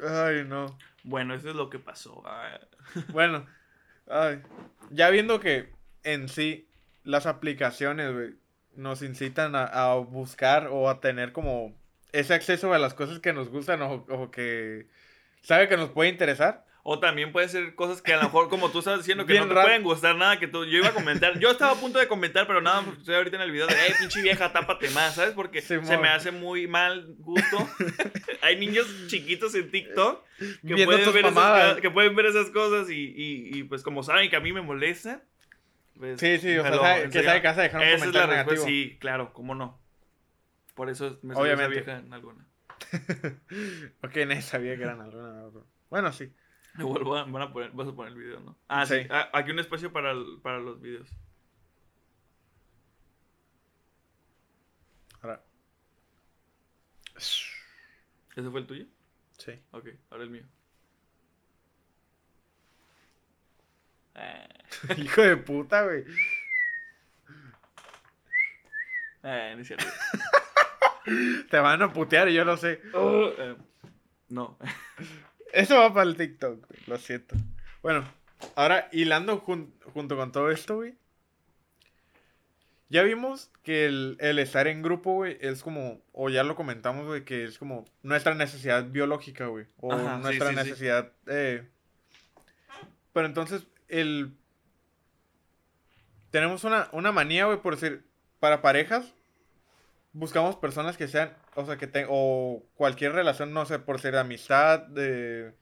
Ay, no. Bueno, eso es lo que pasó. Ah, Bueno, ay, ya viendo que en sí las aplicaciones, güey, nos incitan a, a buscar o a tener como ese acceso a las cosas que nos gustan o, o que sabe que nos puede interesar. O también puede ser cosas que a lo mejor, como tú estás diciendo, que Bien no te raro. pueden gustar nada, que tú, yo iba a comentar, yo estaba a punto de comentar, pero nada, estoy ahorita en el video de, eh, pinche vieja, tápate más, ¿sabes? Porque se me hace muy mal gusto. Hay niños chiquitos en TikTok que pueden, ver esas, que pueden ver esas cosas y, y, y, pues como saben que a mí me molesta. Pues, Sí, sí, o sea, sabe- que sabe que vas a dejar un Esa es la comentario negativo. sí, claro, cómo no. Por eso me salió esa Obviamente. vieja en alguna. Ok, nadie sabía que eran alguna. Bueno, sí. Igual van van a poner, vas a poner el video, ¿no? Ah, sí. Sí. Ah, aquí un espacio para, el- para los videos. Ahora. ¿Ese fue el tuyo? Sí. Ok, ahora el mío. Hijo de puta, güey. eh, no es cierto. Te van a putear y yo lo sé. Eh, no. Eso va para el TikTok, güey. Lo siento. Bueno, ahora hilando jun- junto con todo esto, güey. Ya vimos que el, el estar en grupo, güey, es como, o ya lo comentamos, güey, que es como nuestra necesidad biológica, güey. O Ajá, nuestra sí, sí. necesidad. eh, Pero entonces, el. Tenemos una, una manía, güey, por decir, para parejas, buscamos personas que sean, o sea, que tengan, o cualquier relación, no sé, por ser de amistad, de,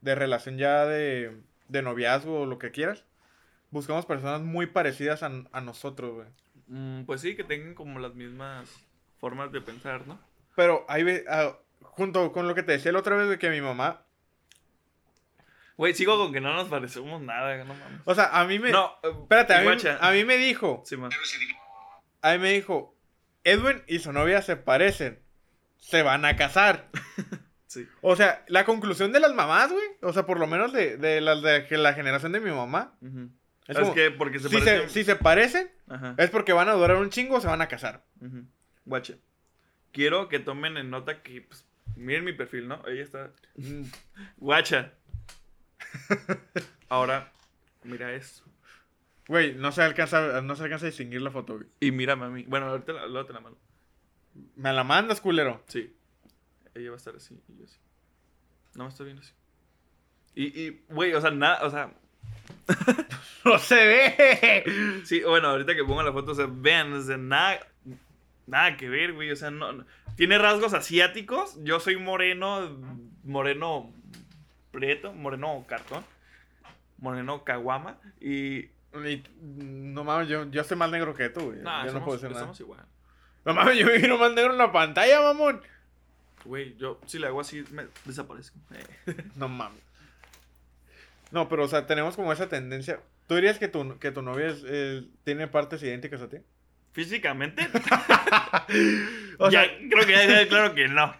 de relación ya de, de noviazgo o lo que quieras. Buscamos personas muy parecidas a, a nosotros, güey. Mm, pues sí, que tengan como las mismas formas de pensar, ¿no? Pero ahí, ve- ah, junto con lo que te decía la otra vez, de que mi mamá, Güey, sigo con que no nos parecemos nada, no mames. o sea, a mí me... No, Espérate, a mí, a mí me dijo, Sí, man. a mí me dijo, Edwin y su novia se parecen, se van a casar. Sí. O sea, la conclusión de las mamás, güey, o sea, por lo menos de, de las de la generación de mi mamá, Ujú. es Es, como, que porque se si, parecen... se, si se parecen, Ajá. es porque van a durar un chingo o se van a casar. Ujú. Guacha. Quiero que tomen en nota que, pues, miren mi perfil, ¿no? Ella está... Guacha. Ahora, mira esto. Güey, no se alcanza, no se alcanza a distinguir la foto, güey. Y mírame a mí. Bueno, ahorita la- luego te la mando. Me la mandas, culero. Sí. Ella va a estar así y yo así. No me estoy viendo así. Y, y, güey, o sea, nada, o sea, ¡No se ve! sí, bueno, ahorita que pongo la foto, o sea, vean, o sea, nada, nada que ver, güey, o sea, no, no- tiene rasgos asiáticos, yo soy moreno, moreno prieto, moreno cartón, moreno caguama, y, Y, no mames, yo, yo soy más negro que tú, güey. yo no puedo decir nada. igual. No mames, yo miro más negro en la pantalla, mamón. Güey, yo si le hago así, me desaparezco. Eh. No mames. No, pero, o sea, tenemos como esa tendencia. ¿Tú dirías que tu, que tu novia es, eh, tiene partes idénticas a ti? Físicamente, O ya, sea, creo que ya claro que no.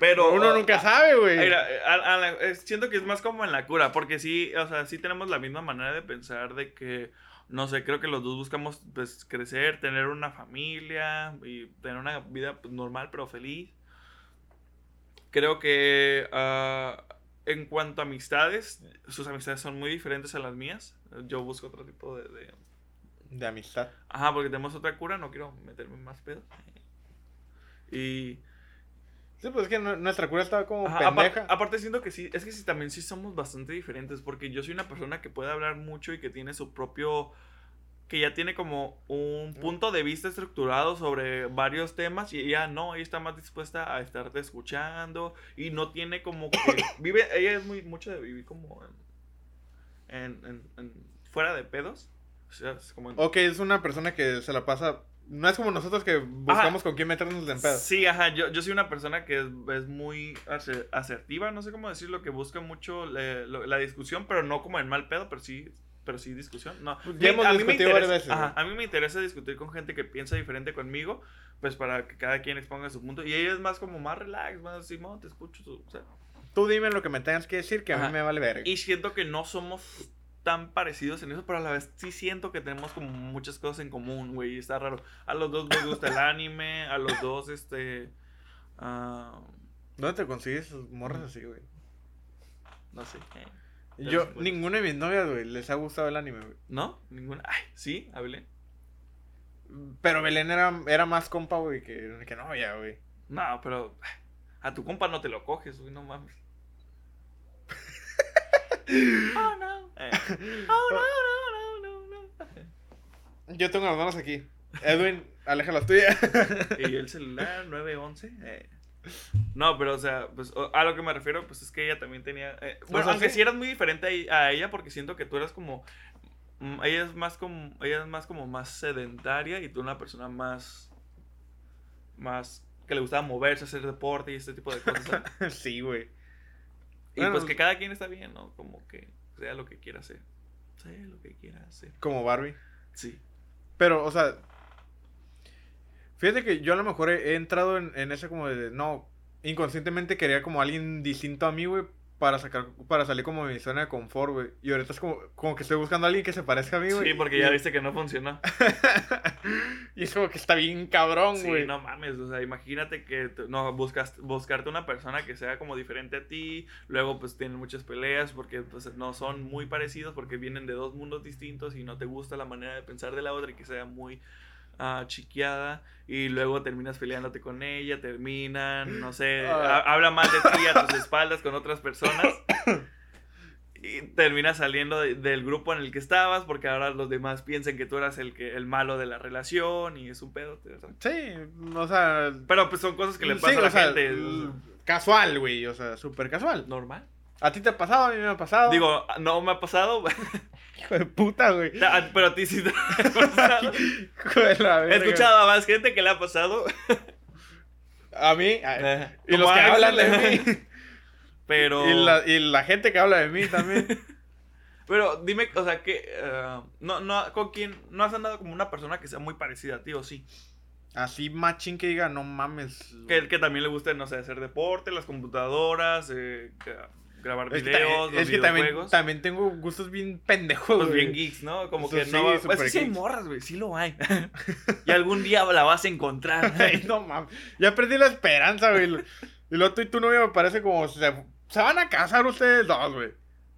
Pero uno nunca sabe, güey. Eh, siento que es más como en la cura, porque sí, o sea, sí tenemos la misma manera de pensar de que, no sé, creo que los dos buscamos pues crecer, tener una familia y tener una vida pues, normal pero feliz. Creo que ah, en cuanto a amistades, sus amistades son muy diferentes a las mías. Yo busco otro tipo de... de- De amistad. Ajá, porque tenemos otra cura, no quiero meterme en más pedos. Y... Sí, pues es que nu- nuestra cura estaba como Ajá, pendeja. aparte siento que sí, es que sí, también sí somos bastante diferentes, porque yo soy una persona que puede hablar mucho y que tiene su propio, que ya tiene como un punto de vista estructurado sobre varios temas y ella no, ella está más dispuesta a estarte escuchando y no tiene como que, vive, ella es muy mucho de vivir como en, en- en- en- fuera de pedos, o sea, es como en- Ok, es una persona que se la pasa. No es como nosotros que buscamos con quién meternos en pedo. Sí, ajá, yo, yo soy una persona que es, es muy aser- asertiva, no sé cómo decirlo, que busca mucho le- lo- la discusión, pero no como en mal pedo, pero sí, pero sí discusión. No, Pues ya hemos a mí me discutido varias interesa- veces, ajá, a mí me interesa discutir con gente que piensa diferente conmigo, pues para que cada quien exponga su punto. Y ella es más como más relax, más así, "No, te escucho. tú", o sea, Tú dime lo que me tengas que decir, que a mí me vale verga. y siento que no somos tan parecidos en eso, pero a la vez sí siento que tenemos como muchas cosas en común, güey, y está raro. A los dos nos gusta el anime, a los dos, este... ah, ¿Dónde te consigues morras así, güey? no sé. Ya Yo, ninguna de mis novias, güey, les ha gustado el anime, güey. ¿No? Ninguna. Ay, sí, hablé. Pero Belén era, era más compa, güey, que, que novia, güey. No, pero a tu compa no te lo coges, güey, no mames. oh, no. Eh. Oh, no, no, no, no, no. Yo tengo las manos aquí. Edwin, aleja las tuyas. Y el celular 911. Eh. No, pero o sea, pues a lo que me refiero, pues es que ella también tenía. eh, bueno, sea, aunque sí. sí eras muy diferente a, a ella, porque siento que tú eras como. mm, Ella es más como. Ella es más como más sedentaria y tú una persona más. Más. que le gustaba moverse, hacer deporte y este tipo de cosas. sí, güey. y Bueno, pues que cada quien está bien, ¿no? Como que sea lo que quiera hacer. Sea lo que quiera hacer. Como Barbie. Sí. Pero, o sea. Fíjate que yo a lo mejor he, he entrado en, en ese como de. No. Inconscientemente quería como alguien distinto a mí, güey. Para sacar. Para salir como de mi zona de confort, güey. Y ahorita es como, como que estoy buscando a alguien que se parezca a mí, güey. Sí, porque ya viste que no funcionó. y es como que está bien cabrón, Sí, güey. no mames, o sea, imagínate que no buscas buscarte una persona que sea como diferente a ti, luego pues tienen muchas peleas porque pues no son muy parecidos porque vienen de dos mundos distintos y no te gusta la manera de pensar de la otra y que sea muy ah, chiqueada y luego terminas peleándote con ella, terminan, no sé, Ah. ha- habla mal de ti a tus espaldas con otras personas. Y terminas saliendo de- del grupo en el que estabas porque ahora los demás piensan que tú eras el que el malo de la relación y es un pedo. Sí, o sea. pero pues son cosas que le sí, pasan a la sea, gente. l- Casual, güey. O sea, súper casual. Normal. ¿A ti te ha pasado? A mí me ha pasado. Digo, no me ha pasado, hijo de puta, güey. ah, pero a ti sí te ha pasado. Hijo de la He escuchado a más gente que le ha pasado. A mí. a- Eh, y los que hablan de mí. Pero, Y la, y la gente que habla de mí también. pero dime, o sea, que eh, no, no, con quién, no has andado como una persona que sea muy parecida a ti, o sí. Así machín que diga, no mames. Que, que también le guste, no sé, hacer deporte, las computadoras, eh, grabar Es que, videos, ta- los es que también, videojuegos. también tengo gustos bien pendejos, Pues bien geeks, ¿no? Como Eso que sí, no. Es súper que sí hay morras, güey. Sí lo hay. y algún día la vas a encontrar. Ay, no mames. Ya perdí la esperanza, güey. Y luego tú y tu novia me parece como se, se van a casar ustedes dos, güey.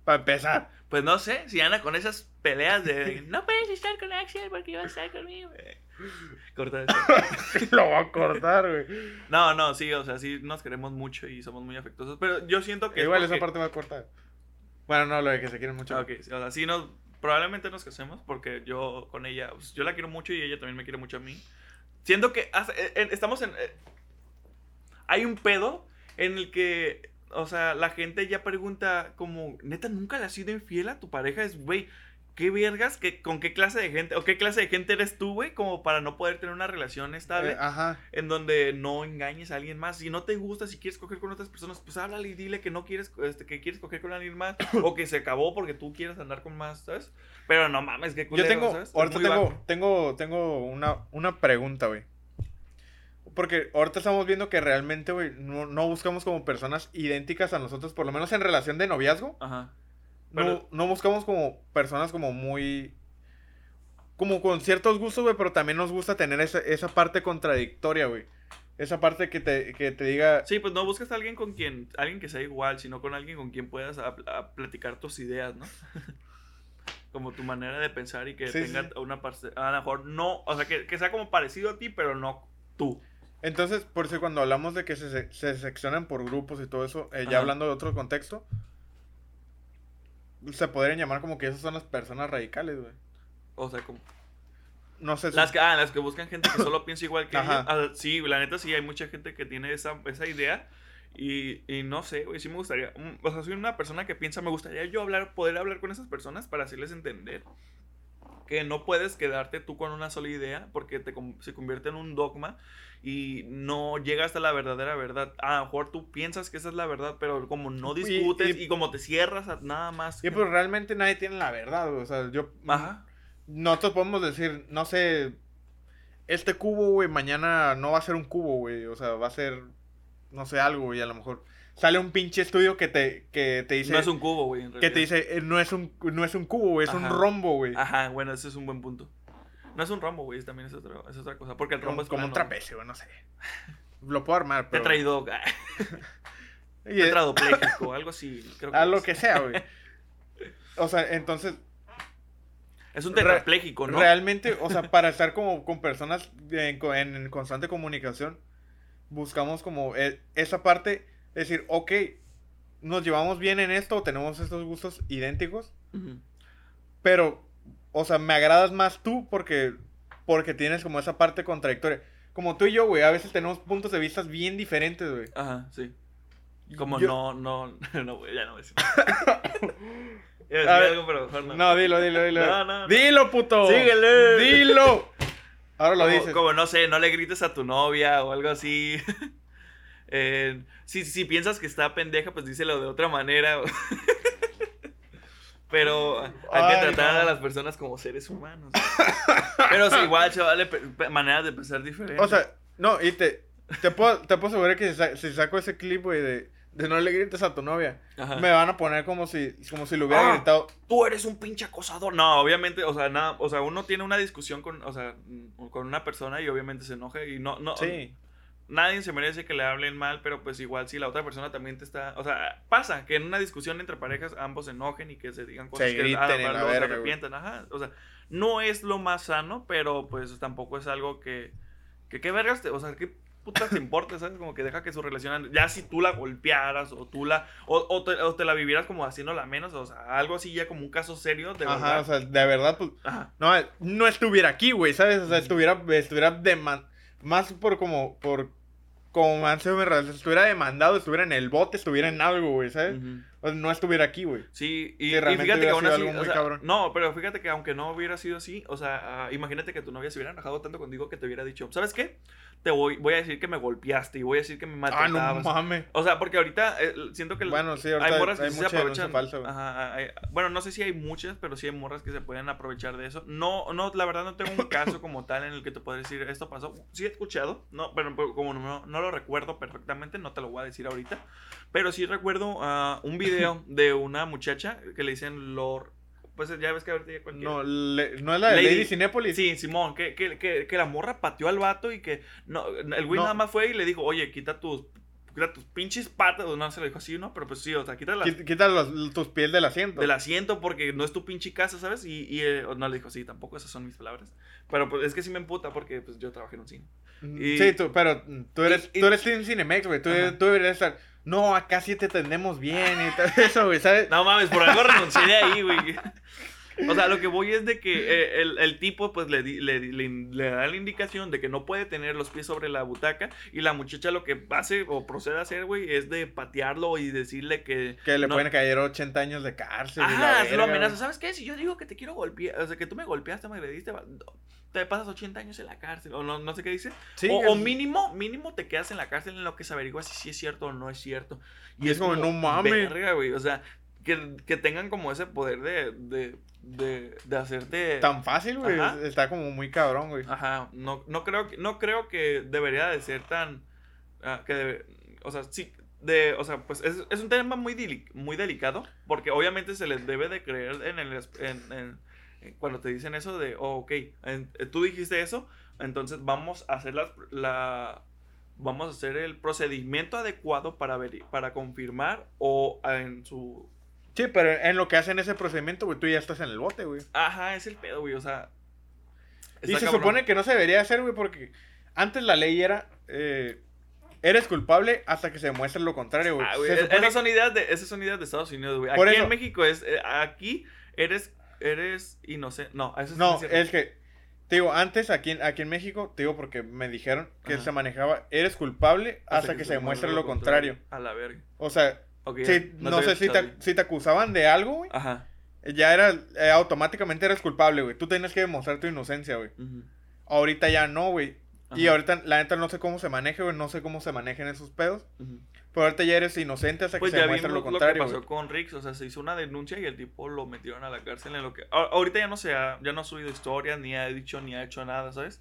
Para empezar. Pues no sé, si anda con esas peleas de. No puedes estar con Axel porque vas a estar conmigo. Corta eso. Lo voy a cortar, güey. No, no, sí, o sea, sí nos queremos mucho y somos muy afectuosos. Pero yo siento que. es Igual porque- esa parte va a cortar. Bueno, no, lo de que se quieren mucho. Ah, Ok, o sea, sí nos. Probablemente nos casemos porque yo con ella. pues, yo la quiero mucho y ella también me quiere mucho a mí. Siento que eh, estamos en. eh, hay un pedo en el que. O sea, la gente ya pregunta como, neta, ¿nunca le has sido infiel a tu pareja? Es, güey, ¿qué vergas? ¿Qué, ¿Con qué clase de gente? ¿O qué clase de gente eres tú, güey? Como para no poder tener una relación estable Eh, ajá. en donde no engañes a alguien más. Si no te gusta, si quieres coger con otras personas, pues háblale y dile que no quieres, este, que quieres coger con alguien más. o que se acabó porque tú quieres andar con más, ¿sabes? Pero no mames, qué Yo culero, tengo, ¿sabes? Es ahorita tengo, tengo, tengo una, una pregunta, güey. Porque ahorita estamos viendo que realmente, güey, no, no buscamos como personas idénticas a nosotros, por lo menos en relación de noviazgo. Ajá. No, Pero- no buscamos como personas como muy... Como con ciertos gustos, güey, pero también nos gusta tener esa, esa parte contradictoria, güey. Esa parte que te, que te diga... Sí, pues no buscas a alguien con quien, alguien que sea igual, sino con alguien con quien puedas a- a platicar tus ideas, ¿no? como tu manera de pensar y que Sí, tenga sí. una parte, a lo mejor no, o sea, que, que sea como parecido a ti, pero no tú. Entonces, por eso cuando hablamos de que se, se, se seccionan por grupos y todo eso, eh, ya hablando de otro contexto, se podrían llamar como que esas son las personas radicales, güey. O sea, como... No sé si... Las que, ah, las que buscan gente que solo piensa igual que ellos. Ah, sí, la neta sí, hay mucha gente que tiene esa, esa idea. Y, y no sé, güey, sí me gustaría. mm, O sea, soy una persona que piensa, me gustaría yo hablar, poder hablar con esas personas para hacerles entender que no puedes quedarte tú con una sola idea porque te, se convierte en un dogma y no llega hasta la verdadera verdad. A lo mejor tú piensas que esa es la verdad, pero como no discutes y, y- como te cierras a nada más. Y pues realmente nadie tiene la verdad. O sea, yo... Ajá. Nosotros podemos decir, no sé, este cubo, güey, mañana no va a ser un cubo, güey. O sea, va a ser, no sé, algo, güey. A lo mejor sale un pinche estudio que te, que te dice... no es un cubo, güey. en Que te dice, eh, no es un, no es un cubo, güey, es un rombo, güey. Ajá, bueno, ese es un buen punto. No es un rombo, güey, también es, otro- es otra cosa. Porque el rombo Como, es como un trapecio, güey, no sé. Lo puedo armar, pero... Tetraidog, Y, eh, tetradopléjico, algo así. Creo a lo es. que sea, güey. O sea, entonces... Es un tetrapléjico, ¿no? Realmente, o sea, para estar como con personas en, en constante comunicación, buscamos como e- esa parte, decir, ok, nos llevamos bien en esto, tenemos estos gustos idénticos, pero, o sea, me agradas más tú porque, porque tienes como esa parte contradictoria. Como tú y yo, güey, a veces tenemos puntos de vista bien diferentes, güey. Ajá, sí. Como Yo- no, no, no, güey, ya no voy a decir. Iba a A decir ver, algo, pero mejor no. No, dilo, dilo, dilo. No, no, no. Dilo, puto. Síguele. Dilo. Ahora lo como, dices. como, no sé, no le grites a tu novia o algo así. Eh, si, si piensas que está pendeja, pues díselo de otra manera. Pero hay que tratar a las personas como seres humanos. Pero sí, igual, pe- maneras de pensar diferentes. O sea, no, y te, te, puedo, te puedo asegurar que si, sa- si saco ese clip, güey, de, de no le grites a tu novia, Ajá. me van a poner como si, como si le hubiera Ah. gritado. tú eres un pinche acosador. No, obviamente, o sea, nada, o sea, uno tiene una discusión con, o sea, con una persona y obviamente se enoja y no, no, Sí. Nadie se merece que le hablen mal, pero pues igual si la otra persona también te está, o sea, pasa que en una discusión entre parejas ambos se enojen y que se digan cosas Se que griten a lo y mejor la luego se arrepientan, ajá, o sea, no es lo más sano, pero pues tampoco es algo que, que qué vergas, te- o sea, qué putas te importa, ¿sabes? Como que deja que su relación, ya si tú la golpearas o tú la, o, o te, o te la vivieras como haciéndola menos, o sea, algo así ya como un caso serio, de Ajá, verdad. o sea, de verdad, pues, Ajá. no, no estuviera aquí, güey, ¿sabes? O sea, estuviera, estuviera deman- más por como, por, como relaciones, estuviera demandado, estuviera en el bote, estuviera en algo, güey, ¿sabes? No estuviera aquí, güey. Sí, y, Sí, y fíjate que aún así, o sea, no, pero fíjate que aunque no hubiera sido así, o sea, ah, imagínate que tu novia se hubiera enojado tanto contigo que te hubiera dicho, ¿sabes qué? Te voy, voy a decir que me golpeaste y voy a decir que me Ah, no maltratabas. mames. o sea, porque ahorita eh, siento que Bueno, sí, ahorita hay hay, morras que sí se mucha denuncia aprovechan. falsa. Ajá, hay- bueno, no sé si hay muchas, pero sí hay morras que se pueden aprovechar de eso. No, no, la verdad no tengo un caso como tal en el que te pueda decir esto pasó. Sí he escuchado, no, pero pero como no, no lo recuerdo perfectamente, no te lo voy a decir ahorita. Pero sí recuerdo ah, un video de una muchacha que le dicen Lord. Pues ya ves que ahorita ya cualquier- No, le- no es la de Lady- Lady Cinépolis. Sí, Simón, que, que, que, que la morra pateó al vato y que no, el güey No. nada más fue y le dijo, oye, quita tus, quita tus pinches patas, no se lo dijo así, ¿no? Pero pues sí, o sea, quita las Quita, los- tus pies del asiento. del asiento porque no es tu pinche casa, ¿sabes? Y, y eh, no le dijo, sí, tampoco esas son mis palabras. Pero pues es que sí me emputa porque pues yo trabajé en un cine. y- sí, tú, pero tú eres, y- tú eres Team Cinemex, güey. Tú, tú deberías estar. No, acá sí te atendemos bien y todo eso, güey, ¿sabes? No mames, por algo renuncié de ahí, güey. O sea, lo que voy es de que eh, el, el tipo pues le, le, le, le da la indicación de que no puede tener los pies sobre la butaca y la muchacha lo que hace o procede a hacer, güey, es de patearlo y decirle que... Que le no- pueden caer 80 años de cárcel. se lo amenaza. ¿Sabes qué? Si yo digo que te quiero golpear, o sea, que tú me golpeaste, me agrediste, va- te pasas 80 años en la cárcel. O no, no sé qué dice. Sí, o, o es- mínimo, mínimo te quedas en la cárcel en lo que se averigua si sí es cierto o no es cierto. Y es como, no mames. Verga, güey. O sea, que, que tengan como ese poder de, de, de, de hacerte. Tan fácil, güey. Está como muy cabrón, güey. Ajá. No, no, creo, que- no creo que debería de ser tan. ah, que debe- o sea, sí. De, o sea, pues es, es un tema muy, muy delicado. Porque obviamente se les debe de creer en el. es- en- cuando te dicen eso de, oh, ok, eh, tú dijiste eso, entonces vamos a hacer las- la, vamos a hacer el procedimiento adecuado para ver, para confirmar o ah, en su Sí, pero en lo que hacen ese procedimiento, güey, tú ya estás en el bote, güey. Ajá, es el pedo, güey. O sea. Y se cabrón. supone que no se debería hacer, güey, porque antes la ley era. eh, eres culpable hasta que se demuestre lo contrario, güey. Ah, güey, supone- Esas son ideas de, esas son ideas de Estados Unidos, güey. Aquí eso- en México es. eh, aquí eres. Eres inocente. No, eso No, cierto. es que, te digo, antes aquí, en- aquí en México, te digo porque me dijeron que Ajá. se manejaba, eres culpable hasta, que, se demuestre lo contrario. A la verga. O sea, sí, no, sé si te, si te acusaban de algo, güey, Ajá. ya era, eh, automáticamente eres culpable, güey. Tú tienes que demostrar tu inocencia, güey. Ahorita ya no, güey. Y ahorita, la neta, no sé cómo se maneja, güey, no sé cómo se manejan esos pedos. ujú. Pero ahorita ya eres inocente hasta Pues que se ya demuestre lo lo, contrario, que pasó güey. con Rix, o sea, se hizo una denuncia y el tipo lo metieron a la cárcel en lo que... a- Ahorita ya no se ha, ya no ha subido historias, ni ha dicho, ni ha hecho nada, ¿sabes?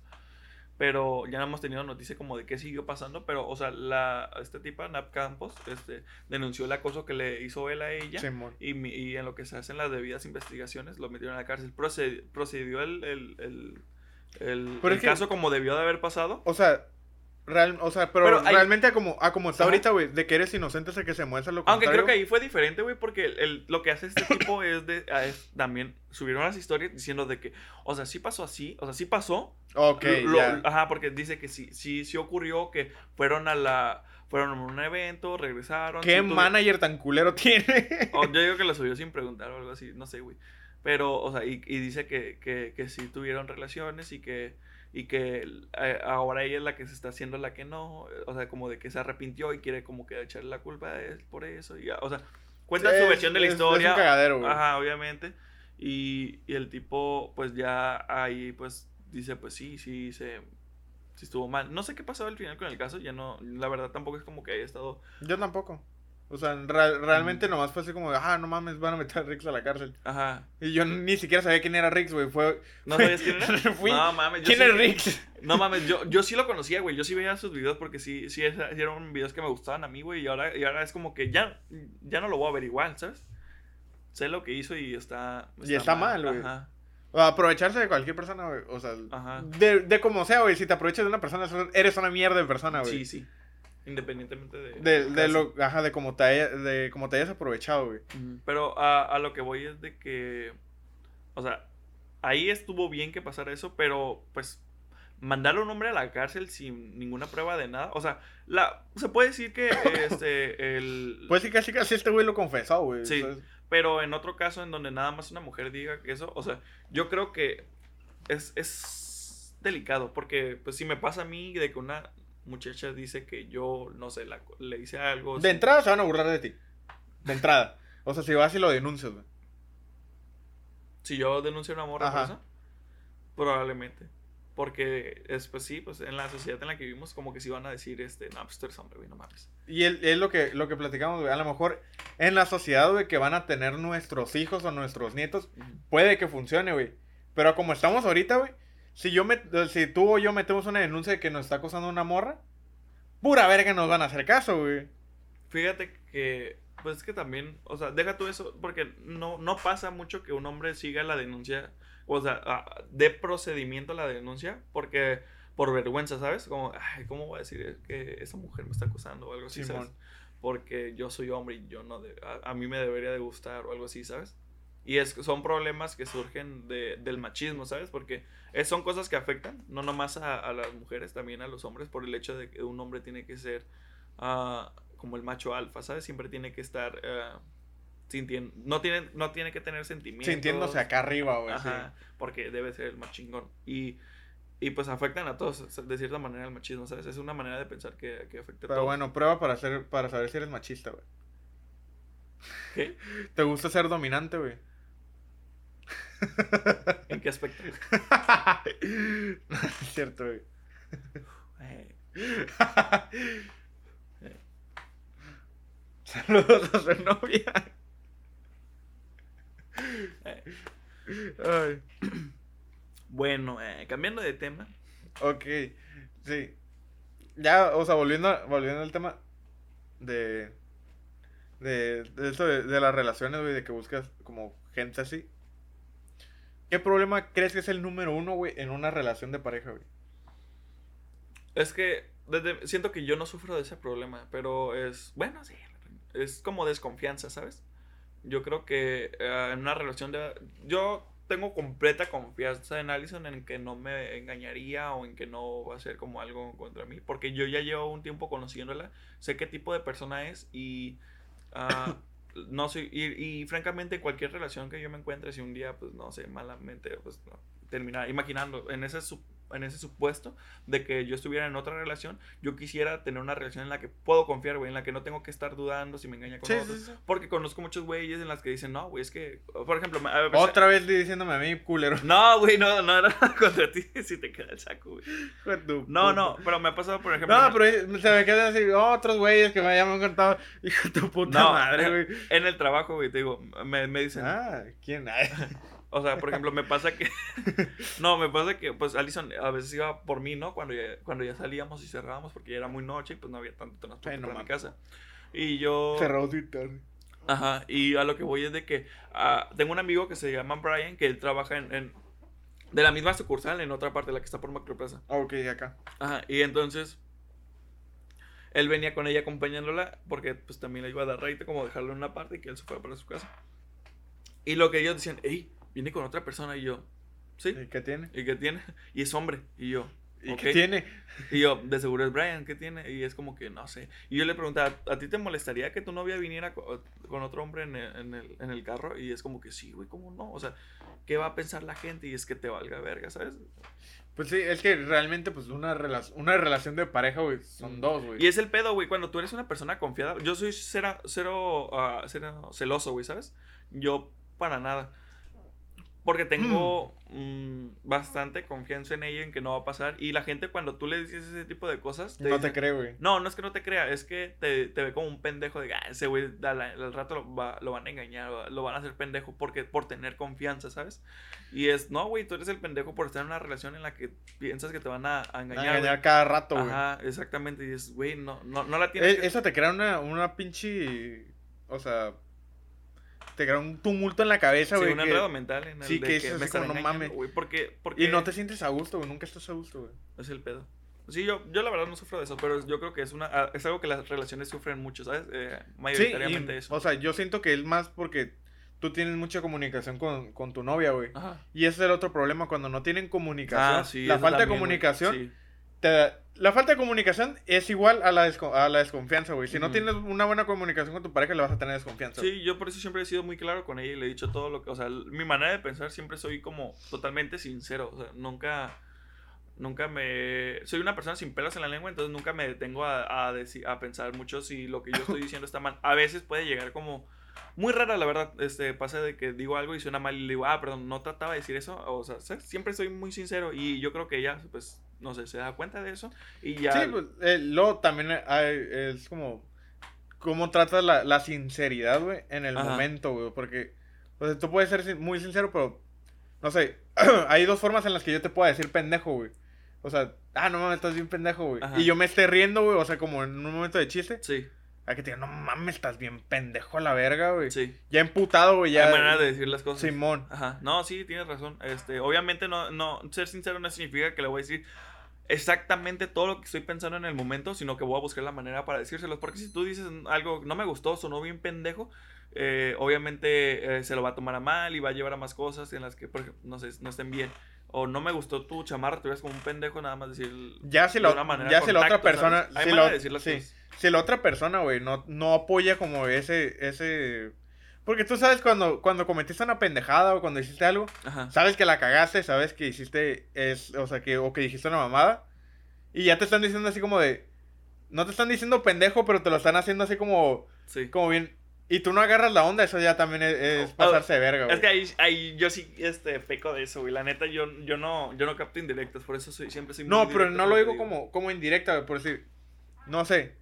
Pero ya no hemos tenido noticia como de qué siguió pasando, pero, o sea, la, esta tipa, Nap Campos, este, denunció el acoso que le hizo él a ella. Y, y en lo que se hacen las debidas investigaciones, lo metieron a la cárcel. Proced- procedió el, el, el, el- el que- caso como debió de haber pasado. O sea, Real, o sea, pero, Pero hay- realmente a como, a como está Ajá. ahorita, güey, de que eres inocente hasta que se muestra lo Aunque contrario. creo que ahí fue diferente, güey, porque el, el- lo que hace este tipo es de a- es también subieron las historias diciendo de que, o sea, sí pasó así, o sea, sí pasó. Ok, lo- ajá, porque dice que sí, sí, sí ocurrió que fueron a la, fueron a un evento, regresaron. ¿Qué manager tan culero tiene? o yo digo que lo subió sin preguntar o algo así, no sé, güey. Pero, o sea, y, y dice que, que, que sí tuvieron relaciones y que, y que eh, ahora ella es la que se está haciendo la que no. O sea, como de que se arrepintió y quiere como que echarle la culpa a él por eso. Y, ya, o sea, cuenta su versión de la es- es un historia. cagadero, güey. Ajá, obviamente. Y, y el tipo, pues ya ahí, pues dice, pues sí, sí, se. Sí estuvo mal. No sé qué pasó al final con el caso, ya no, la verdad tampoco es como que haya estado Yo tampoco. O sea, real- realmente nomás fue así como, ah, no mames, van a meter a Rix a la cárcel. Ajá. Y yo ni siquiera sabía quién era Rix, güey. Fue. ¿No sabías quién era? Fui- No mames, yo ¿Quién sí- es Rix? No mames, yo, yo sí lo conocía, güey. Yo sí veía sus videos porque sí, sí, eran videos que me gustaban a mí, güey. Y ahora, y ahora es como que ya, ya no lo voy a ver igual, ¿sabes? Sé lo que hizo y está. Y está mal, güey. Ajá. O aprovecharse de cualquier persona, güey. O sea, Ajá. de, de como sea, güey. Si te aprovechas de una persona, eres una mierda de persona, güey. Sí, sí. Independientemente de. De, de lo, ajá, de cómo te, haya- de cómo te hayas aprovechado, güey. Pero a, a lo que voy es de que. O sea, ahí estuvo bien que pasara eso, pero pues. Mandar a un hombre a la cárcel sin ninguna prueba de nada. O sea, la, se puede decir que este, el. Pues sí, casi casi este güey lo confesó, güey. Sí. Pero en otro caso en donde nada más una mujer diga que eso, o sea, yo creo que es, es delicado, porque pues si me pasa a mí de que una muchacha dice que yo, no sé, la- le hice algo. de entrada se van a burlar de ti. De entrada. O sea, si vas y lo denuncias, güey. Si yo denuncio a una morra por eso, probablemente. Porque es, pues sí, pues en la sociedad en la que vivimos, como que sí van a decir, este, no, pues tú eres hombre, güey, no mames. Y es lo que, lo que platicamos, güey. A lo mejor en la sociedad, güey, que van a tener nuestros hijos o nuestros nietos, puede que funcione, güey. Pero como estamos ahorita, güey, si yo me, si tú o yo metemos una denuncia de que nos está acosando una morra, pura verga nos van a hacer caso, güey. Fíjate que, pues es que también, o sea, deja tú eso, porque no, no pasa mucho que un hombre siga la denuncia, o sea, ah, dé procedimiento a la denuncia, porque por vergüenza, ¿sabes? Como, ay, ¿cómo voy a decir que esa mujer me está acosando o algo así, ¿sabes? Simón. Porque yo soy hombre y yo no, de- a, a mí me debería de gustar o algo así, ¿sabes? Y es, son problemas que surgen de- del machismo, ¿sabes? Porque es- son cosas que afectan, no nomás a, a las mujeres, también a los hombres, por el hecho de que un hombre tiene que ser ah, como el macho alfa, ¿sabes? Siempre tiene que estar ah, sintiendo, no tiene, no tiene que tener sentimientos. Sintiéndose acá arriba, güey. sí. Porque debe ser el más chingón. Y, y pues afectan a todos, de cierta manera, el machismo, ¿sabes? Es una manera de pensar que, que afecta a Pero todos. bueno, prueba para, hacer, para saber si eres machista, güey. ¿Qué? ¿Te gusta ser dominante, güey? ¿En qué aspecto? Es cierto, güey. Eh, Saludos a su novia. Ay, Bueno, eh, cambiando de tema. ok, sí. Ya, o sea, volviendo, volviendo al tema de. De, de esto de, de las relaciones, güey, de que buscas como gente así. ¿Qué problema crees que es el número uno, güey, en una relación de pareja, güey? Es que desde- siento que yo no sufro de ese problema, pero es, bueno, sí, es como desconfianza, ¿sabes? Yo creo que eh, en una relación de... Yo tengo completa confianza en Allison en que no me engañaría o en que no va a ser como algo contra mí, porque yo ya llevo un tiempo conociéndola, sé qué tipo de persona es y... ah, no soy, y, y francamente cualquier relación que yo me encuentre, si un día, pues no sé, malamente, pues no, terminar imaginando en ese, en ese supuesto de que yo estuviera en otra relación, yo quisiera tener una relación en la que puedo confiar, güey, en la que no tengo que estar dudando si me engaña con Sí, otros. sí, sí. Porque conozco muchos güeyes en las que dicen, no, güey, es que, por ejemplo, a ver, Otra vez diciéndome a mí, culero. No, güey, no, no era contra ti si te queda el saco, güey. No, no, pero me ha pasado, por ejemplo, No, pero se me quedan así otros güeyes que me hayan contado. Hijo de tu puta No, madre, güey. en el trabajo, güey, te digo, me, me dicen, Ah, ¿quién? O sea, por ejemplo, me pasa que. no, me pasa que, pues, Alison a veces iba por mí, ¿no? Cuando ya, cuando ya salíamos y cerrábamos, porque ya era muy noche y pues no había tanto transporte no para mi casa. Y yo. Cerrado muy tarde. Ajá, y a lo que voy es de que ah, tengo un amigo que se llama Brian, que él trabaja en, en- de la misma sucursal en otra parte, la que está por Macroplaza. Ah, Ok, acá. Ajá, y entonces Él venía con ella acompañándola porque pues también le iba a dar raite como dejarlo en una parte y que él se fuera para su casa. Y lo que ellos decían, hey, viene con otra persona y yo, ¿sí? ¿Y qué tiene? ¿Y qué tiene? Y es hombre. Y yo, ¿Y "Ok". qué tiene? Y yo, de seguro es Brian, ¿qué tiene? Y es como que no sé. Y yo le preguntaba, ¿a ti te molestaría que tu novia viniera co- con, otro hombre en el, en, el, en el carro? Y es como que sí, güey, ¿cómo no? O sea, ¿qué va a pensar la gente? Y es que te valga verga, ¿sabes? Pues sí, es que realmente, pues una, rela- una relación de pareja, güey, son Mm. dos, güey. Y es el pedo, güey, cuando tú eres una persona confiada. Yo soy cero, cero, ah, cero celoso, güey, ¿sabes? Yo para nada. Porque tengo mm, bastante confianza en ella, en que no va a pasar. Y la gente cuando tú le dices ese tipo de cosas... No te creo, güey. No, no es que no te crea, es que te, te ve como un pendejo de, ah, ese güey al, al rato lo, va- lo van a engañar, lo van a hacer pendejo porque, por tener confianza, ¿sabes? Y es, no, güey, tú eres el pendejo por estar en una relación en la que piensas que te van a, a A engañar. engañar güey. cada rato, güey. Ajá, exactamente, y es, güey, no, no, no la tienes Eh, que- Eso te crea una, una pinche. O sea. Te crea un tumulto en la cabeza, sí, güey. un que- enredo mental en el sí, de que que, me como, no mames. güey, porque, porque Y no te sientes a gusto, güey. Nunca estás a gusto, güey. es el pedo. Sí, yo, yo la verdad no sufro de eso, pero yo creo que es una ah, es algo que las relaciones sufren mucho, ¿sabes? Eh, Sí, mayoritariamente y, eso. o sea, yo siento que es más porque tú tienes mucha comunicación con, con tu novia, güey. Y ese es el otro problema, cuando no tienen comunicación. Ah, sí, la falta de también, comunicación. sí. Te- la falta de comunicación es igual a la, a la desconfianza, güey. Si no tienes una buena comunicación con tu pareja, le vas a tener desconfianza. Sí, yo por eso siempre he sido muy claro con ella y le he dicho todo lo que, o sea, mi manera de pensar siempre soy como totalmente sincero, o sea, nunca, nunca me, soy una persona sin pelos en la lengua, entonces nunca me detengo a, a, a pensar mucho si lo que yo estoy diciendo está mal. A veces puede llegar como, muy rara la verdad, este, pasa de que digo algo y suena mal y le digo, ah, perdón, no trataba de decir eso, o sea, siempre soy muy sincero y yo creo que ella, pues, no sé, se da cuenta de eso y ya... Sí, pues, eh, luego también hay- es como cómo tratas la, la sinceridad, güey, en el Ajá. momento, güey, porque o sea, tú puedes ser muy sincero, pero no sé, hay dos formas en las que yo te puedo decir pendejo, güey. O sea, ah, no mames, estás bien pendejo, güey. Ajá. Y yo me esté riendo, güey, o sea, como en un momento de chiste, Sí, a que te diga, no mames, estás bien pendejo a la verga, güey. sí. Ya emputado, güey, ya. Hay manera de decir las cosas. Simón. Ajá, no, sí, tienes razón. Este, obviamente no, no, ser sincero no significa que le voy a decir exactamente todo lo que estoy pensando en el momento, sino que voy a buscar la manera para decírselos. Porque si tú dices algo no me gustó, sonó bien pendejo, eh, obviamente eh, se lo va a tomar a mal y va a llevar a más cosas en las que, por ejemplo, no sé, no estén bien. O no me gustó tu chamarra, te ves como un pendejo, nada más decir. Ya si, de la, una manera ya si la otra contacto, persona. si manera la, de sí. si la otra persona, güey, no, no apoya como ese, ese... Porque tú sabes cuando, cuando cometiste una pendejada o cuando hiciste algo, Ajá. sabes que la cagaste, sabes que hiciste, es, o sea, que, o que dijiste una mamada, y ya te están diciendo así como de, no te están diciendo pendejo, pero te lo están haciendo así como, Sí. como bien, y tú no agarras la onda, eso ya también es, es Oh, pasarse de verga, güey. Es que ahí, ahí yo sí este, peco de eso, güey. La neta, yo, yo, no, yo no capto indirectas, por eso soy, siempre soy muy No, pero no lo que digo como, como indirecta, güey, por decir, no sé,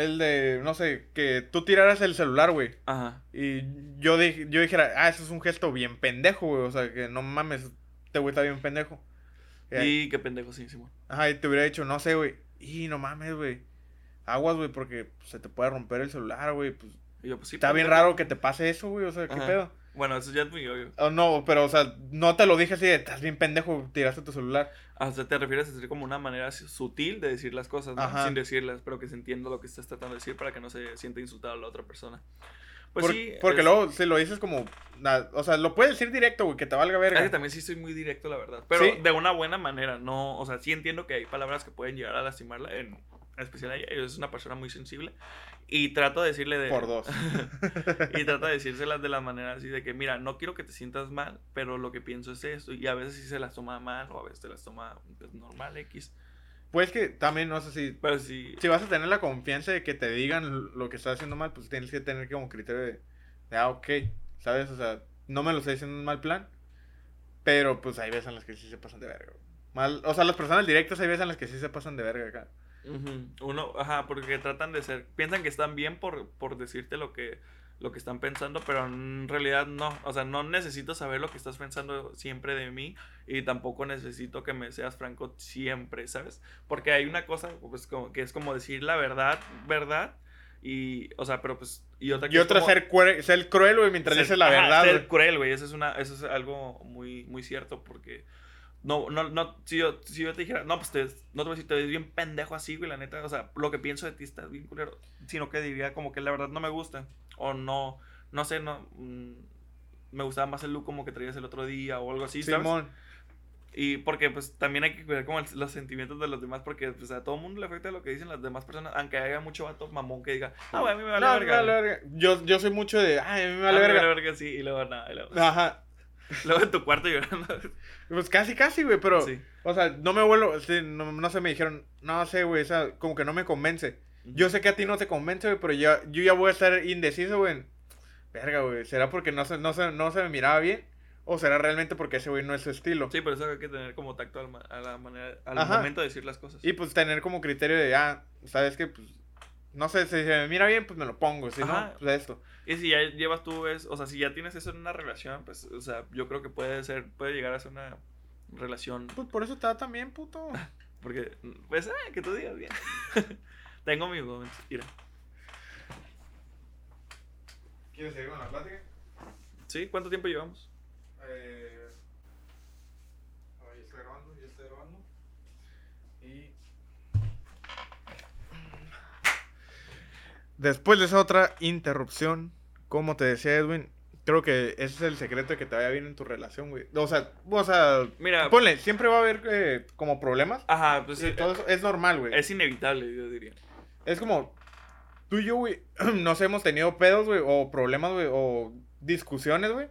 el de, no sé, que tú tiraras el celular, güey. Ajá. Y yo, dij- yo dijera, ah, eso es un gesto bien pendejo, güey. O sea, que no mames, este güey está bien pendejo. Y, Y qué pendejo, sí, Simón. ajá, y te hubiera dicho, no sé, güey. Y no mames, güey. Aguas, güey, porque se te puede romper el celular, güey. Pues, Y yo, pues sí. está bien raro que te pase eso, güey. O sea, ¿qué Ajá. pedo? Bueno, eso ya es muy obvio. Oh, no, pero, o sea, no te lo dije así de, estás bien pendejo, tiraste tu celular. O sea, te refieres a decir como una manera sutil de decir las cosas. Sin decirlas, pero que se entienda lo que estás tratando de decir para que no se sienta insultada la otra persona. Pues Por- sí. porque es- luego, si lo dices como, na- o sea, lo puedes decir directo, güey, que te valga Es verga. que también sí soy muy directo, la verdad. Pero Sí. de una buena manera, no. O sea, sí entiendo que hay palabras que pueden llegar a lastimarla, en especial a ella. Es una persona muy sensible. Y trato de decirle de. Por dos. y trata de decírselas de la manera así de que, mira, no quiero que te sientas mal, pero lo que pienso es esto. Y a veces sí se las toma mal, o a veces te las toma pues, normal, X. Pues que también, no sé si Pero sí. si vas a tener la confianza de que te digan lo que estás haciendo mal, pues tienes que tener como criterio de, de, ah, ok, ¿sabes? O sea, no me lo estoy diciendo en mal plan, pero pues hay veces en las que sí se pasan de verga. Mal, o sea, las personas directas hay veces en las que sí se pasan de verga acá. Uno, ajá, porque tratan de ser, piensan que están bien por, por decirte lo que, lo que están pensando, pero en realidad no, o sea, no necesito saber lo que estás pensando siempre de mí y tampoco necesito que me seas franco siempre, ¿sabes? Porque hay una cosa, pues, como, que es como decir la verdad, verdad, y, o sea, pero pues, y otra que Y es otra como- ser, cuere- ser cruel, güey, mientras ser- dices la ajá, verdad, ser cruel, güey. Eso es una, eso es algo muy, muy cierto porque No, no, no, si yo, si yo te dijera, no, pues te, no te voy a decir, te ves bien pendejo así, güey, la neta, o sea, lo que pienso de ti está bien culero, sino que diría como que la verdad no me gusta, o no, no sé, no, mm, me gustaba más el look como que traías el otro día, o algo así, ¿sabes? Simón. Y porque pues también hay que cuidar como el- los sentimientos de los demás, porque pues a todo mundo le afecta lo que dicen las demás personas, aunque haya mucho vato mamón que diga, ah, güey, a mí me vale No, verga. me vale verga. Yo, yo soy mucho de, ay, a mí me A vale mí me verga. vale verga, sí, y luego nada, y luego, Ajá. luego en tu cuarto llorando. Pues casi, casi, güey, pero, Sí. o sea, no me vuelvo, sí, no, no sé, me dijeron, no sé, güey, o sea, como que no me convence. Yo sé que a ti no te convence, güey, pero ya, yo ya voy a estar indeciso, güey. Verga, güey, ¿será porque no se, no, se, no se me miraba bien? ¿O será realmente porque ese güey no es su estilo? Sí, por eso hay que tener como tacto al, a la manera, al Ajá. momento de decir las cosas. Y pues tener como criterio de, ah, ¿sabes qué? Pues, no sé, si se me mira bien, pues me lo pongo, si Ajá. no, pues esto. Y si ya llevas tú, es, o sea, si ya tienes eso en una relación, pues, o sea, yo creo que puede ser, puede llegar a ser una relación, Pues por eso está también, puto. porque, pues, ah, que tú digas bien. Tengo mis momentos, mira. ¿Quieres seguir con la plática? ¿Sí? ¿Cuánto tiempo llevamos? Eh, ahí estoy grabando, ya estoy grabando. Y. Después de esa otra interrupción, como te decía Edwin, creo que ese es el secreto de que te vaya bien en tu relación, güey. O sea, o sea, Mira, ponle, siempre va a haber eh, como problemas. ajá, pues Sí, eh, todo eso es normal, güey. es inevitable, yo diría. Es como, tú y yo, güey, nos hemos tenido pedos, güey, o problemas, güey, o discusiones, güey.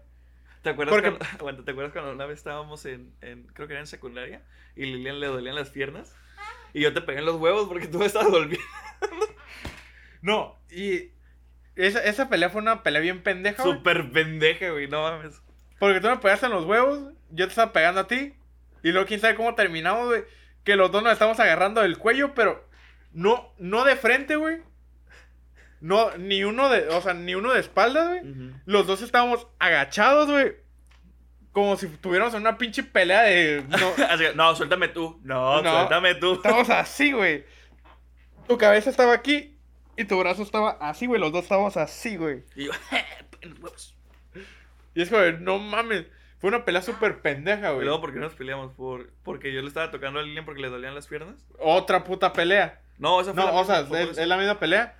¿Te acuerdas, Porque- cuando, ¿Te acuerdas cuando una vez estábamos en, en, creo que era en secundaria, y Lilian le dolían las piernas? Y yo te pegué en los huevos porque tú me estabas volviendo. No, y esa, esa pelea fue una pelea bien pendeja, güey. Súper pendeja, güey, no mames. Porque tú me pegaste en los huevos, yo te estaba pegando a ti. Y luego quién sabe cómo terminamos, güey. Que los dos nos estamos agarrando del cuello, pero no, no de frente, güey. No, ni uno de, o sea, ni uno de espaldas, güey. Los dos estábamos agachados, güey. Como si tuviéramos una pinche pelea de. No, no, suéltame tú. No, No. suéltame tú. estábamos así, güey. Tu cabeza estaba aquí y tu brazo estaba así, güey. Los dos estábamos así, güey. Y yo, huevos. Y es como, no mames. Fue una pelea súper pendeja, Y güey. luego, ¿por qué nos peleamos? Por, porque yo le estaba tocando a Lilian porque le dolían las piernas. Otra puta pelea. No, esa fue No, la o sea, es, la misma pelea.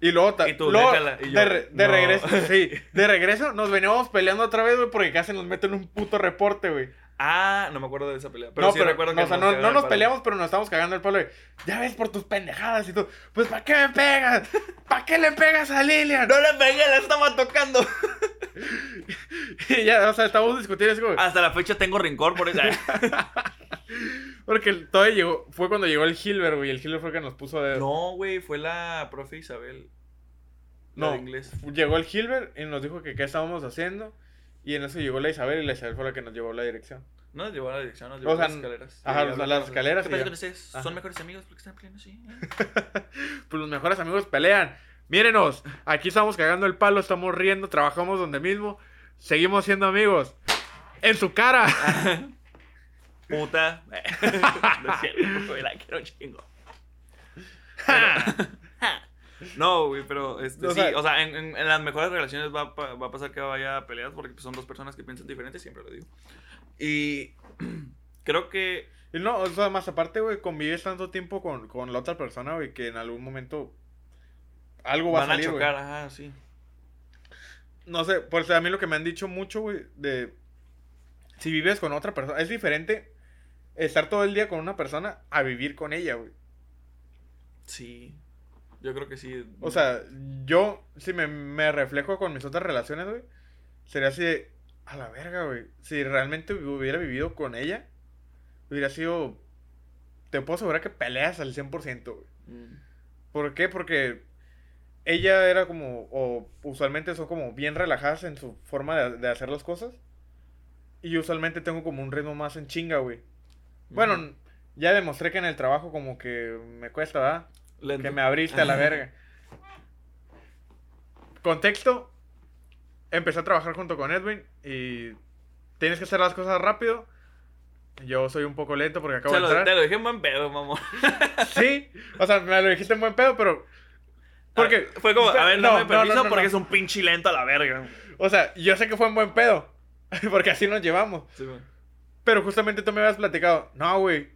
Y luego, Y tú, luego, déjala, y yo, de, re- de no. regreso, sí, de regreso nos veníamos peleando otra vez, güey, porque casi nos meten un puto reporte, güey. Ah, no me acuerdo de esa pelea. Pero no, sí pero, recuerdo no, que o sea, nos no, no nos peleamos, pero nos estamos cagando el palo, güey. Ya ves por tus pendejadas y tú, pues, ¿para qué me pegas? ¿Para qué le pegas a Lilian? No le pegué, la estaba tocando. y ya, o sea, estamos discutiendo, es como, Hasta la fecha tengo rencor por eso. porque todavía llegó, fue cuando llegó el Hilbert, güey, y el Hilbert fue el que nos puso de... no, güey, fue la profe Isabel. La No, de inglés. llegó el Hilbert y nos dijo que qué estábamos haciendo. Y en eso llegó la Isabel y la Isabel fue la que nos llevó a la dirección. No nos llevó a la dirección, nos llevó O sea, a las escaleras. ajá, las- escaleras ¿Qué y pasa ya. con ustedes? Ajá. ¿Son mejores amigos porque están peleando así? ¿Eh? Pues los mejores amigos pelean. Mírenos, aquí estamos cagando el palo, estamos riendo, trabajamos donde mismo. Seguimos siendo amigos. En su cara. Puta. no es cierto, la quiero chingo. No, güey, pero este, O sí, sea- o sea, en, en- en las mejores relaciones va, a va a pasar que vaya a peleas porque pues, son dos personas que piensan diferente, siempre lo digo. Y creo que Y no, o sea, más aparte, güey, convives tanto tiempo con, con la otra persona, güey, que en algún momento algo va van a a salir, güey. chocar, ajá, sí. No sé, pues a mí lo que me han dicho mucho, güey, de si vives con otra persona, es diferente estar todo el día con una persona a vivir con ella, güey. Sí. Yo creo que sí. O sea, yo, si me, me reflejo con mis otras relaciones, güey, sería así de, a la verga, güey. Si realmente hubiera vivido con ella, hubiera sido, te puedo asegurar que peleas al 100%, güey. Mm. ¿Por qué? Porque ella era como, o usualmente son como bien relajadas en su forma de, de hacer las cosas. Y yo usualmente tengo como un ritmo más en chinga, güey. Bueno, ya demostré que en el trabajo como que me cuesta, ¿verdad? Lento. Que me abriste a la verga. Contexto. Empecé a trabajar junto con Edwin y tienes que hacer las cosas rápido. Yo soy un poco lento porque acabo Te de lo, entrar. te lo dije en buen pedo, mamón. Sí, o sea, me lo dijiste en buen pedo, pero... Porque... Fue como, a ver, No, no, permiso no, no, porque es un pinche lento a la verga. O sea, yo sé que fue en buen pedo. Porque así nos llevamos. Sí. Pero justamente tú me habías platicado, no, güey.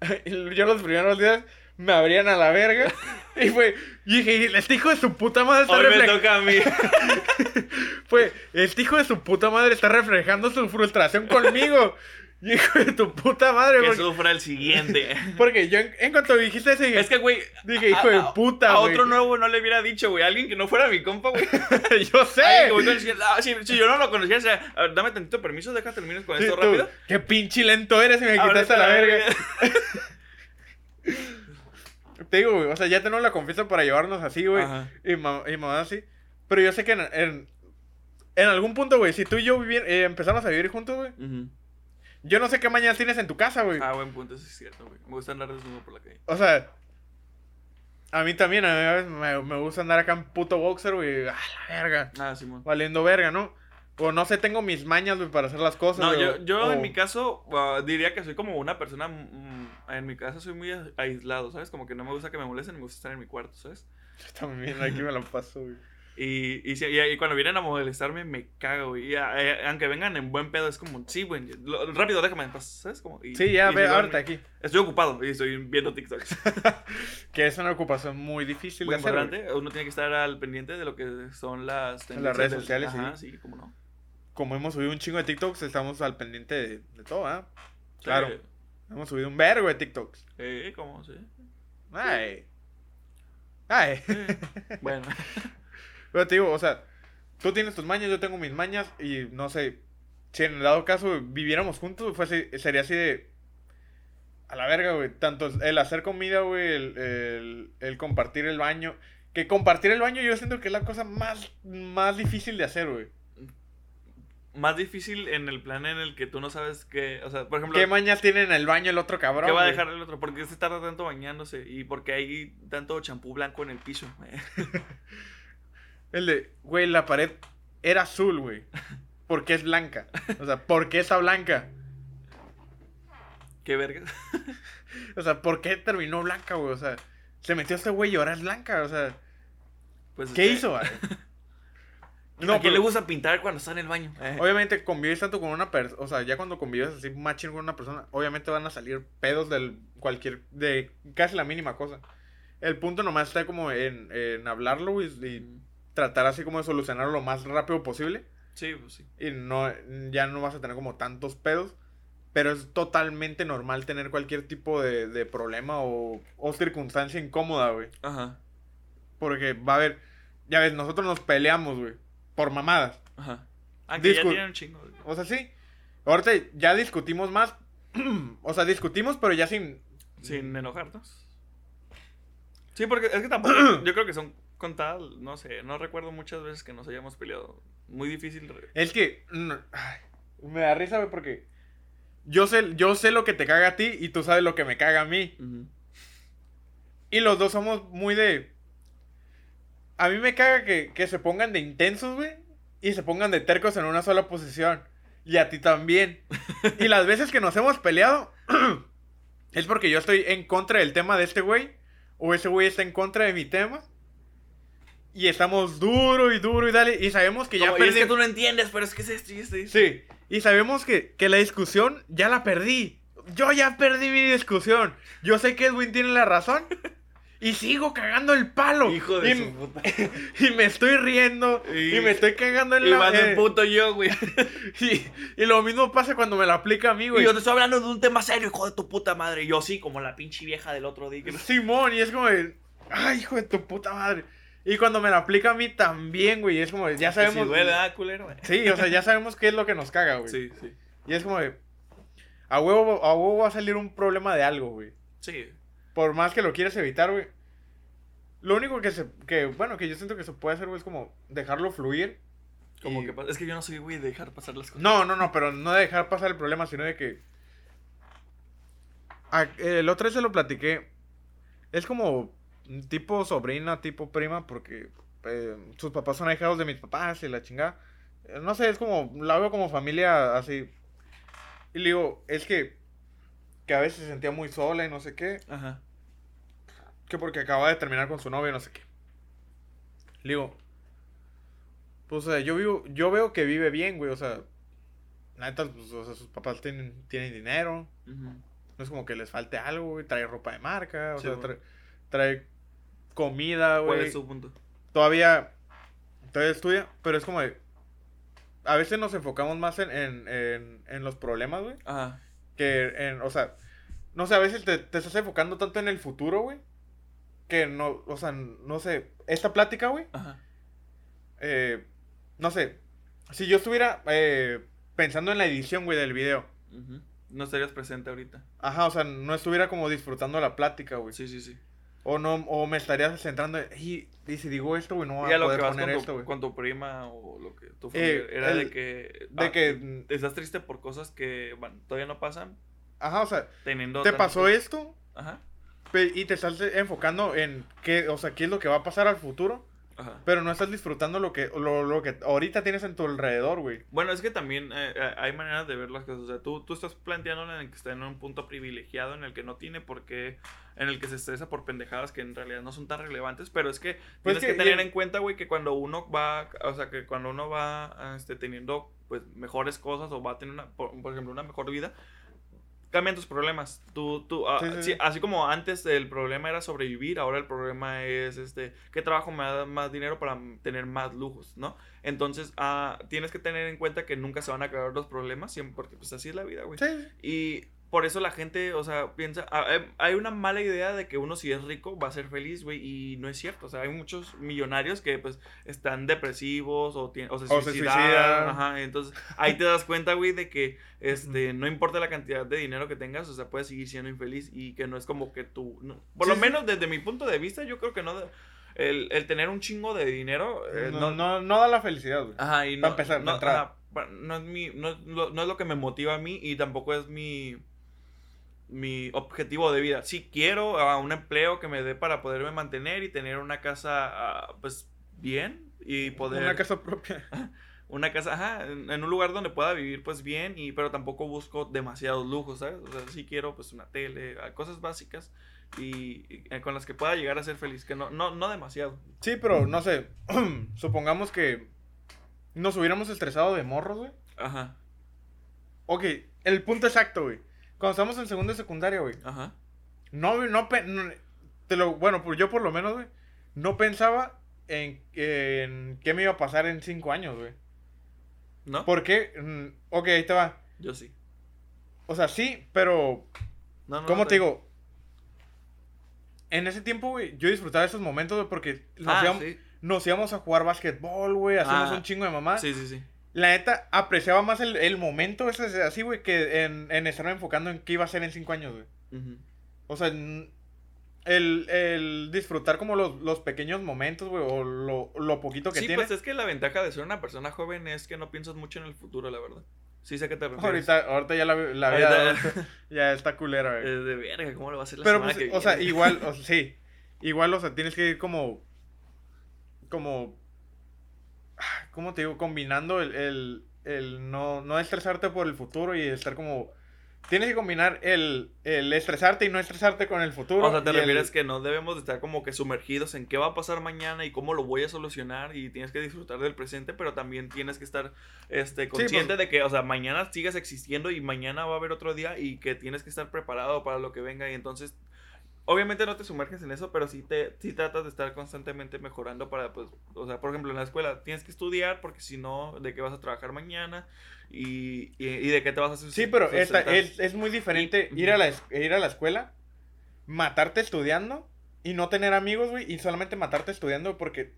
Yo los primeros días me abrían a la verga. Y fue, y dije, este hijo de su puta madre está Hoy me reflejando. toca a mí. Fue, este hijo de su puta madre está reflejando su frustración conmigo. Y hijo de tu puta madre, que porque, sufra el siguiente. porque yo en, en cuanto dijiste eso dije, Es que, güey. Dije, hijo de a- a- puta, A otro nuevo no le hubiera dicho, güey. Alguien que no fuera mi compa, güey. yo sé. Ah, si, si yo no lo conocía, o sea, a ver, dame tantito permiso, deja terminar con Sí, esto tú, rápido. Qué pinche lento eres y me Ahora quitaste a la verga. Te digo, güey, o sea, ya tenemos la confianza para llevarnos así, güey. Y, ma- y mamá así. Pero yo sé que en, en, en algún punto, güey, si tú y yo eh, empezamos a vivir juntos, güey. Yo no sé qué mañana tienes en tu casa, güey. Ah, buen punto, eso es cierto, güey. Me gusta andar desnudo por la calle. O sea, a mí también, a mí me, me gusta andar acá en puto boxer, güey. A la verga. Ah, Simón. Valiendo verga, ¿no? O no sé, tengo mis mañas, güey, para hacer las cosas. No, güey, yo, yo o- en mi caso ah, diría que soy como una persona. mm, en mi casa soy muy aislado, ¿sabes? Como que no me gusta que me molesten me gusta estar en mi cuarto, ¿sabes? También aquí me la paso, güey. Y, y, si- y- y cuando vienen a molestarme, me cago, güey. Y, ah, eh, aunque vengan en buen pedo, es como, sí, güey, lo- rápido, déjame en paz, ¿sabes? Como, y- Sí, ya, y ve, ahorita aquí. Estoy ocupado y estoy viendo TikToks. Que es una ocupación muy difícil Muy de hacer, importante, uno tiene que estar al pendiente de lo que son las tendencias redes del- sociales, Ajá, sí. sí, cómo no. Como hemos subido un chingo de TikToks, estamos al pendiente de, de todo, ¿ah? Sí, Claro. Hemos subido un vergo de TikToks. Eh, ¿cómo? Sí. Ay. Ay. Bueno. Pero te digo, o sea, tú tienes tus mañas, yo tengo mis mañas y no sé, si en el dado caso viviéramos juntos, fuese, sería así de... A la verga, güey. Tanto el hacer comida, güey, el, el, el compartir el baño. Que compartir el baño yo siento que es la cosa más, más difícil de hacer, güey. Más difícil en el plan en el que tú no sabes qué. O sea, por ejemplo. ¿Qué mañas tiene en el baño el otro cabrón? ¿Qué va a dejar el otro? ¿Por qué se tarda tanto bañándose? ¿Y por qué hay tanto champú blanco en el piso? El de, güey, la pared era azul, güey. ¿Por qué es blanca? O sea, ¿por qué está blanca? ¿Qué verga? O sea, ¿por qué terminó blanca, güey? O sea, se metió este güey y ahora es blanca. O sea, Pues, ¿qué este, hizo, güey? No, ¿A quién le gusta pintar cuando está en el baño? Eh, Obviamente convives tanto con una persona, o sea, ya cuando convives así machín con una persona, obviamente van a salir pedos del cualquier, de casi la mínima cosa. El punto nomás está como en, en hablarlo y tratar así como de solucionarlo lo más rápido posible. Sí, pues sí. Y no, ya no vas a tener como tantos pedos. Pero es totalmente normal tener cualquier tipo de, de problema o, o circunstancia incómoda, güey. Ajá. Porque va a haber, ya ves, nosotros nos peleamos, güey, por mamadas. Ajá. Ah, que ya tienen un chingo. O sea, sí. Ahorita ya discutimos más. o sea, discutimos, pero ya sin. Sin enojarnos. Sí, porque es que tampoco. yo creo que son contadas, no sé, no recuerdo muchas veces que nos hayamos peleado. Muy difícil. Es que. mm, ay, me da risa, güey, porque. Yo sé, yo sé lo que te caga a ti y tú sabes lo que me caga a mí. Y los dos somos muy de. A mí me caga que, que se pongan de intensos, güey. Y se pongan de tercos en una sola posición. Y a ti también. y las veces que nos hemos peleado. es porque yo estoy en contra del tema de este güey. O ese güey está en contra de mi tema. Y estamos duro y duro y dale. Y sabemos que ya y es que tú no entiendes, pero es que es esto y esto y esto. Sí, y sabemos que, que la discusión ya la perdí. Yo ya perdí mi discusión. Yo sé que Edwin tiene la razón. Y sigo cagando el palo. Hijo de y, su puta. y me estoy riendo. Y- Y, me estoy cagando en Y la... de eh, puto yo, güey. y, y lo mismo pasa cuando me lo aplica a mí, Y güey. yo te estoy hablando de un tema serio, hijo de tu puta madre. Y yo sí, como la pinche vieja del otro día. Simón, y es como de... Ay, hijo de tu puta madre. Y cuando me lo aplica a mí también, güey. Es como de, ya sabemos... Si duele, ah, culero. Sí, o sea, ya sabemos qué es lo que nos caga, güey. Sí, sí. Y es como de... A huevo, a huevo va a salir un problema de algo, güey. Sí. Por más que lo quieras evitar, güey. Lo único que se, que, bueno, que yo siento que se puede hacer, güey, es como dejarlo fluir. Como Y- que Es que yo no soy, güey, de dejar pasar las cosas. No, no, no, pero no de dejar pasar el problema, sino de que... A- el otro día se lo platiqué. Es como tipo sobrina, tipo prima, porque eh, sus papás son ahijados de mis papás y la chingada. No sé, es como, la veo como familia así. Y le digo, es que, que a veces se sentía muy sola y no sé qué. Ajá. Que porque acaba de terminar con su novio, no sé qué. Le digo, pues o sea, yo, vivo, yo veo que vive bien, güey, o sea, neta, pues, o sea, sus papás tienen, tienen dinero. No es como que les falte algo, güey. Trae ropa de marca, o Sí, sea, trae, trae comida, ¿Cuál güey. es su punto? Todavía, todavía estudia, pero es como de... A veces nos enfocamos más en, en, en, en los problemas, güey. Ajá. Que en, o sea, no sé, a veces te, te estás enfocando tanto en el futuro, güey. Que no, o sea, no sé, esta plática, güey. Ajá. eh, no sé, si yo estuviera eh, pensando en la edición, güey, del video. Ujú. No estarías presente ahorita. Ajá, o sea, no estuviera como disfrutando la plática, güey. Sí, sí, sí. O no, o me estaría centrando en, "Ey, y si digo esto, güey, no voy Y a lo poder que vas poner con esto, güey. con tu prima o lo que tu Eh, familia, era el- de que de ah, que- estás triste por cosas que bueno, todavía no pasan Ajá, o sea, teniendo te pasó esto Ajá. Y te estás enfocando en qué, o sea, qué es lo que va a pasar al futuro, Ajá. pero no estás disfrutando lo que, lo, lo que ahorita tienes en tu alrededor, güey. Bueno, es que también eh, eh, hay maneras de ver las cosas. O sea, tú, tú estás planteando en el que está en un punto privilegiado en el que no tiene por qué, en el que se estresa por pendejadas que en realidad no son tan relevantes. Pero es que Pues tienes que- que, tener y- en cuenta, güey, que cuando uno va, o sea, que cuando uno va este, teniendo pues mejores cosas o va a tener, una, por, por ejemplo, una mejor vida, cambian tus problemas. Tú, tú, ah, Sí, sí, sí, sí. así como antes el problema era sobrevivir, ahora el problema es este, ¿qué trabajo me da más dinero para tener más lujos, no? Entonces, ah, tienes que tener en cuenta que nunca se van a acabar los problemas, siempre, porque pues así es la vida, güey. Sí. Y por eso la gente, o sea, piensa, ah, eh, hay una mala idea de que uno si es rico va a ser feliz, güey, y no es cierto. O sea, hay muchos millonarios que pues están depresivos o, tien- o se O se suicidaron. suicidan. Ajá, entonces ahí te das cuenta, güey, de que este, no importa la cantidad de dinero que tengas, o sea, puedes seguir siendo infeliz y que no es como que tú, no- por Sí, lo sí. menos desde mi punto de vista, yo creo que no, el, el tener un chingo de dinero, eh, no, no, no da la felicidad, güey. Ajá, y Para no, empezar, no, ajá, no es mi, no, no es lo que me motiva a mí y tampoco es mi, mi objetivo de vida. Sí quiero ah, un empleo que me dé para poderme mantener y tener una casa, ah, pues, bien y poder... Una casa propia. una casa, ajá, en, en un lugar donde pueda vivir, pues, bien y, pero tampoco busco demasiados lujos, ¿sabes? O sea, sí quiero, pues, una tele, ah, cosas básicas y, y, eh, con las que pueda llegar a ser feliz, que no, no, no demasiado. Sí, pero no sé, supongamos que nos hubiéramos estresado de morros, güey. Ajá, Ok, el punto exacto, güey. Cuando estamos en segundo de secundaria, güey. ajá. No, no, no- te lo, bueno, yo por lo menos, güey, no pensaba en, en qué me iba a pasar en cinco años, güey. ¿No? ¿Por qué? Mm, ok, ahí te va. Yo sí. O sea, sí, pero, No, no, ¿cómo te digo? En ese tiempo, güey, yo disfrutaba esos momentos, güey, porque nos, Ah, íbamos, sí. nos íbamos a jugar básquetbol, güey, hacíamos Ah, un chingo de mamá. Sí, sí, sí. La neta, apreciaba más el, el momento ese así, güey, que en, en estarme enfocando en qué iba a ser en cinco años, güey. Ujú. O sea, el, el disfrutar como los, los pequeños momentos, güey, o lo, lo poquito que Sí, tiene. pues es que la ventaja de ser una persona joven es que no piensas mucho en el futuro, la verdad. Sí sé que te refieres. ahorita, ahorita ya la, la vida Ahorita- ya está culera, güey. de verga, ¿cómo lo va a hacer la Pero, semana pues, que o sea, igual, o sea, sí. Igual, o sea, tienes que ir como. Como. ¿Cómo te digo? Combinando el, el, el no, no estresarte por el futuro y estar como. Tienes que combinar el, el estresarte y no estresarte con el futuro. O sea, te el- refieres que no debemos de estar como que sumergidos en qué va a pasar mañana y cómo lo voy a solucionar y tienes que disfrutar del presente, pero también tienes que estar este, consciente pues. de que, o sea, mañana sigas existiendo y mañana va a haber otro día y que tienes que estar preparado para lo que venga y entonces, obviamente no te sumerges en eso, pero sí, te, sí tratas de estar constantemente mejorando para, pues, o sea, por ejemplo, en la escuela tienes que estudiar porque si no, ¿de qué vas a trabajar mañana? Y, y, y de qué te vas a sus- Sí, pero esta, es, es muy diferente Y- ir, a la, ir a la escuela, matarte estudiando y no tener amigos, güey, y solamente matarte estudiando porque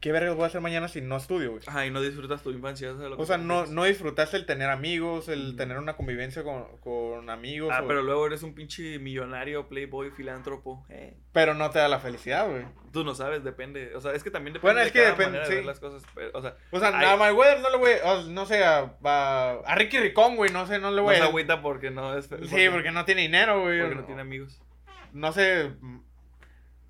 ¿qué verga voy a hacer mañana si no estudio, güey? Ajá, y no disfrutas tu infancia. eso es lo que O sea, no, no disfrutaste el tener amigos, el tener una convivencia con, con amigos, Ah, o- pero luego eres un pinche millonario, playboy, filántropo. Eh, pero no te da la felicidad, güey. tú no sabes, depende. O sea, es que también depende Bueno, de es que cada depende, manera de ver las cosas. o sea, O sea, Ay. a Mayweather no le voy, o, no sé, a, a, a Ricky Ricón, güey, no sé, no le no voy se a... agüita porque no es... Sí, porque no tiene dinero, güey. porque no tiene amigos. no sé,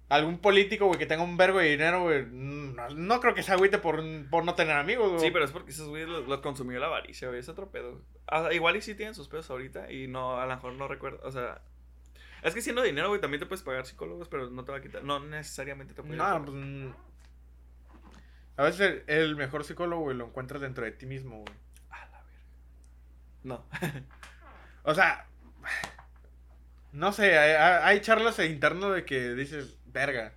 algún político, güey, que tenga un vergo de dinero, güey, no, no creo que se agüite por, por no tener amigos, güey. Sí, pero es porque esos güeyes los, los consumió la avaricia, güey. Es otro pedo. Ah, igual y sí tienen sus pedos ahorita y no, a lo mejor no recuerdo. O sea, es que siendo dinero, güey, también te puedes pagar psicólogos, pero no te va a quitar. No necesariamente te puede No, pues... mm, A veces el, el mejor psicólogo, güey, lo encuentras dentro de ti mismo, güey. A la verga. No. O sea, no sé, hay- hay charlas internas de que dices, verga.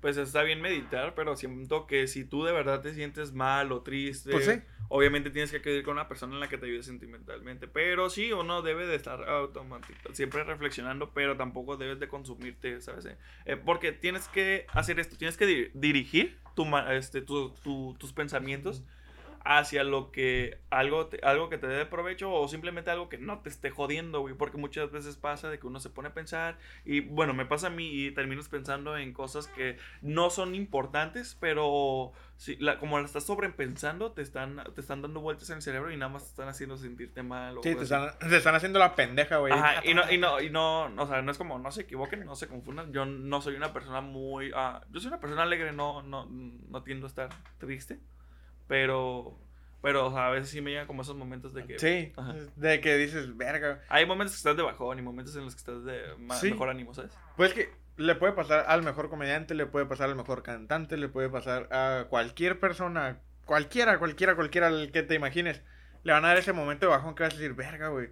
Pues está bien meditar, pero siento que si tú de verdad te sientes mal o triste, Pues sí. obviamente tienes que acudir con una persona en la que te ayude sentimentalmente. Pero sí, uno debe de estar automático, siempre reflexionando, pero tampoco debes de consumirte, ¿sabes? Eh, eh, porque tienes que hacer esto, tienes que di- dirigir tu, este, tu- tu- tus pensamientos hacia lo que algo, te- algo que te dé provecho o simplemente algo que no te esté jodiendo, güey, porque muchas veces pasa de que uno se pone a pensar y bueno, me pasa a mí y terminas pensando en cosas que no son importantes, pero si, la, como la estás sobrepensando, te están, te están dando vueltas en el cerebro y nada más te están haciendo sentirte mal. o Sí, te están, te están haciendo la pendeja, güey. Ajá, y no, y no, y no, o sea, no es como, no se equivoquen, no se confundan. Yo no soy una persona muy, ah, yo soy una persona alegre, no, no, no tiendo a estar triste, pero, pero, o sea, a veces sí me llegan como esos momentos de que, Sí, Ajá. de que dices, verga. hay momentos que estás de bajón y momentos en los que estás de Sí. mejor ánimo, ¿sabes? Pues que le puede pasar al mejor comediante, le puede pasar al mejor cantante, le puede pasar a cualquier persona, cualquiera, cualquiera, cualquiera al que te imagines. Le van a dar ese momento de bajón que vas a decir, verga, güey.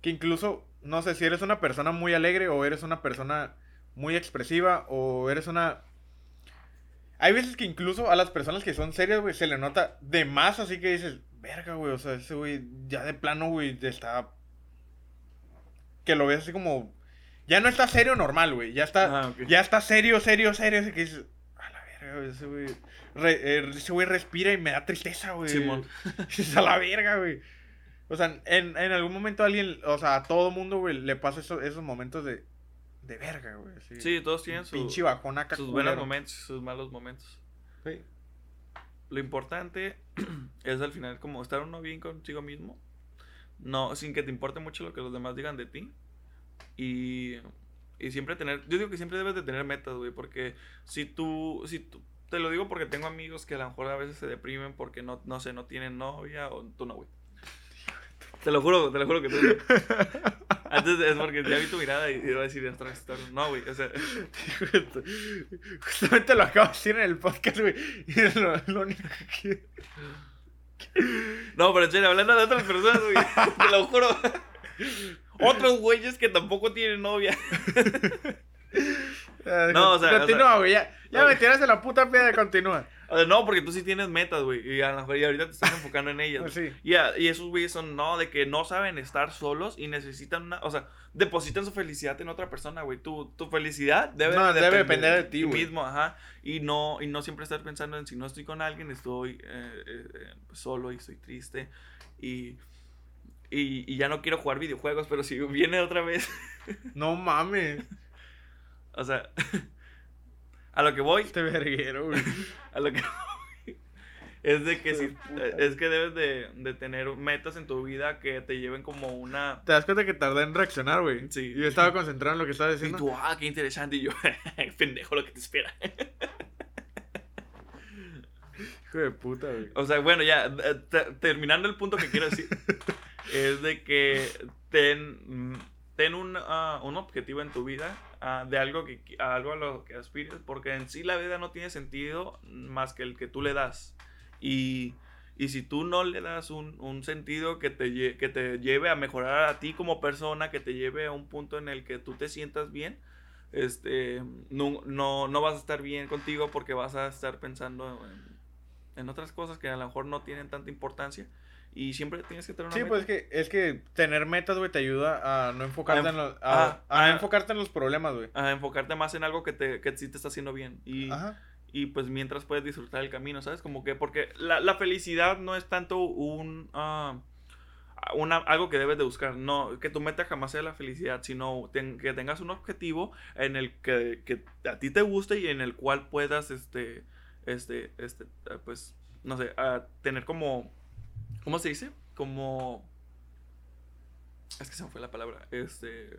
Que incluso, no sé si eres una persona muy alegre o eres una persona muy expresiva o eres una... Hay veces que incluso a las personas que son serias, güey, se le nota de más, así que dices, verga, güey, o sea, ese güey ya de plano, güey, está... Que lo ves así como... Ya no está serio normal, güey, ya está... Ah. Ya está serio, serio, serio, así que dices, a la verga, güey, ese güey... re- eh, ese güey respira y me da tristeza, güey. Simón. Es a la verga, güey. O sea, en, en algún momento a alguien, o sea, a todo mundo, güey, le pasa eso- esos momentos de, de verga, güey. Sí, todos tienen su- Pinche bajón acá. sus buenos momentos y sus malos momentos. Sí. Lo importante es al final como estar uno bien consigo mismo. No, sin que te importe mucho lo que los demás digan de ti. Y, y siempre tener, yo digo que siempre debes de tener metas, güey, porque si tú, si tú, te lo digo porque tengo amigos que a lo mejor a veces se deprimen porque no, no sé, no tienen novia o tú no, güey. Te lo juro, te lo juro que tú. Antes es porque ya vi tu mirada y iba a decir vez, no, güey, o sea, Justamente lo acabo de decir en el podcast, güey. Y es lo, lo único que... No, pero en serio, hablando de otras personas, güey, te lo juro. Otros güeyes que tampoco tienen novia. No, o sea, Continúa, güey. Ya, ya me tiraste la puta piedra, continúa. O sea, no, porque tú sí tienes metas, güey. Y a ahorita te estás enfocando en ellas. Sí. Y, a- y esos güeyes son, no, de que no saben estar solos y necesitan una. O sea, depositan su felicidad en otra persona, güey. Tu, tu felicidad debe, No, debe depender de ti, güey. mismo, ajá. Y no, y no siempre estar pensando en si no estoy con alguien, estoy eh, eh, eh, solo y estoy triste. Y, y, y ya no quiero jugar videojuegos, pero si viene otra vez. No mames. O sea, a lo que voy, Este verguero, güey. a lo que voy, es de que si, puta. es que debes de, de tener metas en tu vida que te lleven como una... Te das cuenta que tardé en reaccionar, güey. Sí. Yo estaba concentrado en lo que estaba Y diciendo. tú, ah, qué interesante, y yo, pendejo lo que te espera. Hijo de puta, güey. O sea, bueno, ya, eh, te- terminando el punto que quiero decir, es de que ten, ten un, ah, un objetivo en tu vida ah, de algo, que, algo a lo que aspires, porque en sí la vida no tiene sentido más que el que tú le das. Y, y si tú no le das un, un sentido que te, que te lleve a mejorar a ti como persona, que te lleve a un punto en el que tú te sientas bien, este, no, no, no vas a estar bien contigo porque vas a estar pensando en, en otras cosas que a lo mejor no tienen tanta importancia. Y siempre tienes que tener una Sí, meta. pues es que, es que tener metas, güey, te ayuda a no enfocarte, A en, los, a, ah, a ah. enfocarte en los problemas, güey. a enfocarte más en algo que, te, que sí te está haciendo bien. Y, Ajá. y pues mientras puedes disfrutar el camino, ¿sabes? Como que porque la, la felicidad no es tanto un... ah, una, algo que debes de buscar, no, que tu meta jamás sea la felicidad, sino ten- que tengas un objetivo en el que, que a ti te guste y en el cual puedas, este, este, este, pues, no sé, tener como, ¿cómo se dice? Como, es que se me fue la palabra, este,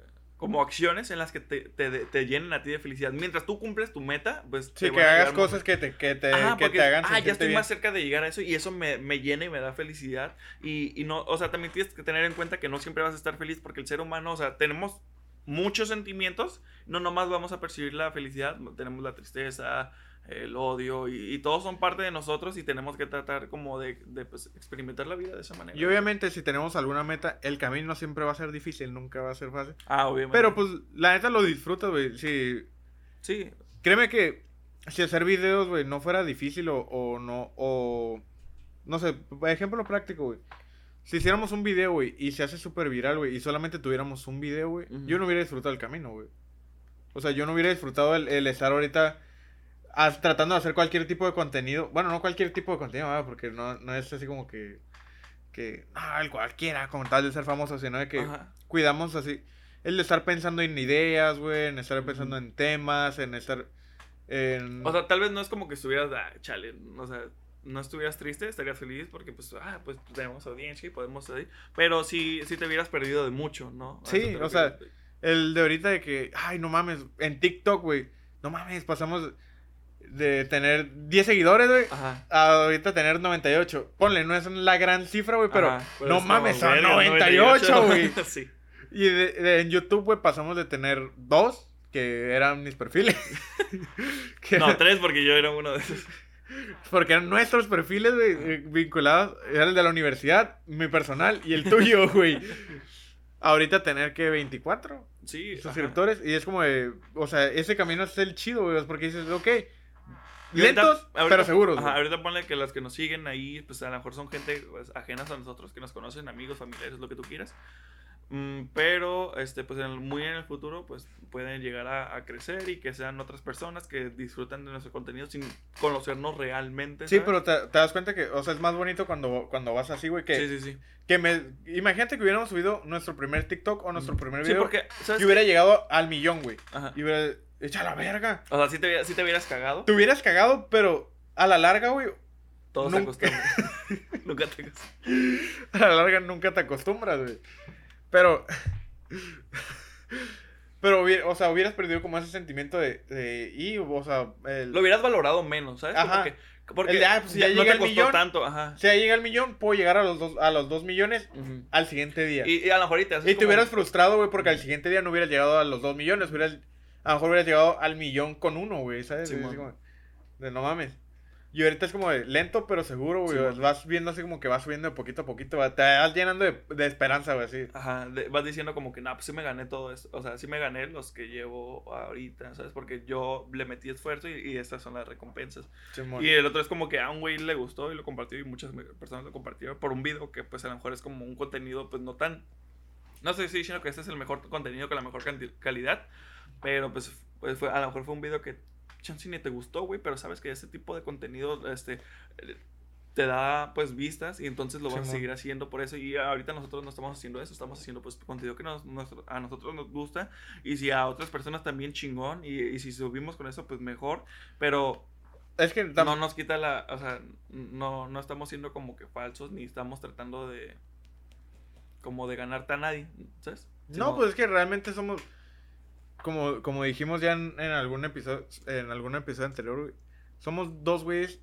como acciones en las que te, te, te llenen a ti de felicidad. Mientras tú cumples tu meta, pues... Sí, te que hagas cosas que te, que te, Ajá, que porque, te hagan ah, ya estoy bien. más cerca de llegar a eso y eso me, me llena y me da felicidad. Y, y no, o sea, también tienes que tener en cuenta que no siempre vas a estar feliz porque el ser humano, o sea, tenemos muchos sentimientos, no nomás vamos a percibir la felicidad, tenemos la tristeza, el odio, y, y todos son parte de nosotros y tenemos que tratar como de, de, pues, experimentar la vida de esa manera. Y obviamente si tenemos alguna meta, el camino siempre va a ser difícil, nunca va a ser fácil. Ah, obviamente. Pero pues la neta lo disfrutas, güey. Si, Sí, créeme que si hacer videos, güey, no fuera difícil o, o no, o... No sé, ejemplo práctico, güey. Si hiciéramos un video, güey, y se hace súper viral, güey, y solamente tuviéramos un video, güey, yo no hubiera disfrutado el camino, güey. O sea, yo no hubiera disfrutado el, el estar ahorita tratando de hacer cualquier tipo de contenido. Bueno, no cualquier tipo de contenido, ¿verdad? porque no, no es así como que... Que, ah, el cualquiera, como tal de ser famoso, sino de que ajá. cuidamos así. El de estar pensando en ideas, güey, en estar pensando en temas, en estar... En... O sea, tal vez no es como que estuvieras, ah, chale, o sea, no estuvieras triste, estarías feliz porque, pues, ah, pues tenemos audiencia y podemos seguir. Pero sí, sí te hubieras perdido de mucho, ¿no? Sí, o sea. El de ahorita de que, ay, no mames, en TikTok, güey, no mames, pasamos de tener 10 seguidores, güey, Ajá. a ahorita tener 98. Ponle, no es la gran cifra, güey, pero, no mames, son verga, 98, güey. sí. Y de- de- en YouTube, güey, pasamos de tener dos, que eran mis perfiles. que No, tres porque yo era uno de esos. Porque eran nuestros perfiles, güey, vinculados. Era el de la universidad, mi personal y el tuyo, güey. Ahorita tener que 24 Sí, ajá. suscriptores. Y es como de. O sea, ese camino es el chido, güey. Porque dices, ok. Ahorita- Lentos, ahorita- pero seguros. Ajá, ahorita ponle que las que nos siguen ahí, pues a lo mejor son gente pues, ajenas a nosotros, que nos conocen, amigos, familiares, lo que tú quieras. Mm, pero, este, pues en el- muy en el futuro, pues pueden llegar a, a crecer y que sean otras personas que disfrutan de nuestro contenido sin conocernos realmente. Sí, ¿sabes? pero te, te das cuenta que, o sea, es más bonito cuando, cuando vas así, güey. Que, Sí, sí, sí. que me. Imagínate que hubiéramos subido nuestro primer TikTok o nuestro primer Sí, video. porque, ¿sabes? y hubiera llegado al millón, güey. Ajá. Y hubiera. Echa la verga. O sea, si te, sí te hubieras cagado, Te hubieras cagado, pero a la larga, güey. todo se nunca- acostumbra. Nunca te acostumbras. A la larga nunca te acostumbras, güey. Pero. Pero, o sea, hubieras perdido como ese sentimiento de. de y, o sea, el, Lo hubieras valorado menos, ¿sabes? Ajá. Porque, porque El de, ah, pues, ya no llega te costó millón. tanto, ajá. si ya llega el millón, puedo llegar a los dos, a los dos millones al siguiente día. Y, Y, y a lo mejor y te haces te hubieras frustrado, güey, porque al siguiente día no hubieras llegado a los dos millones. Hubieras, a lo mejor hubieras llegado al millón con uno, güey, ¿sabes? Simón. Así como de no mames. Y ahorita es como de lento, pero seguro, güey. Simón. vas viendo así como que vas subiendo de poquito a poquito. va- Te vas llenando de, de esperanza, güey, así. Ajá, de- vas diciendo como que, no, pues sí me gané todo esto. O sea, sí me gané los que llevo ahorita, ¿sabes? Porque yo le metí esfuerzo y, y estas son las recompensas. Simón. Y el otro es como que a un güey le gustó y lo compartió y muchas personas lo compartieron por un video que pues a lo mejor es como un contenido pues no tan... No sé si diciendo que este es el mejor contenido con la mejor calidad, pero pues, pues fue, a lo mejor fue un video que chance ni te gustó, güey, pero sabes que ese tipo de contenido este, eh, te da pues vistas y entonces lo vas a seguir haciendo por eso y ahorita nosotros no estamos haciendo eso, estamos haciendo pues contenido que nos, nos- a nosotros nos gusta y si a otras personas también chingón y, y si subimos con eso pues mejor, pero Es que no nos quita la, o sea, no, no estamos siendo como que falsos ni estamos tratando de como de ganarte a nadie, ¿sabes? No, pues es que realmente somos. Como, como dijimos ya en, en algún episodio. En algún episodio anterior, güey. Somos dos güeyes.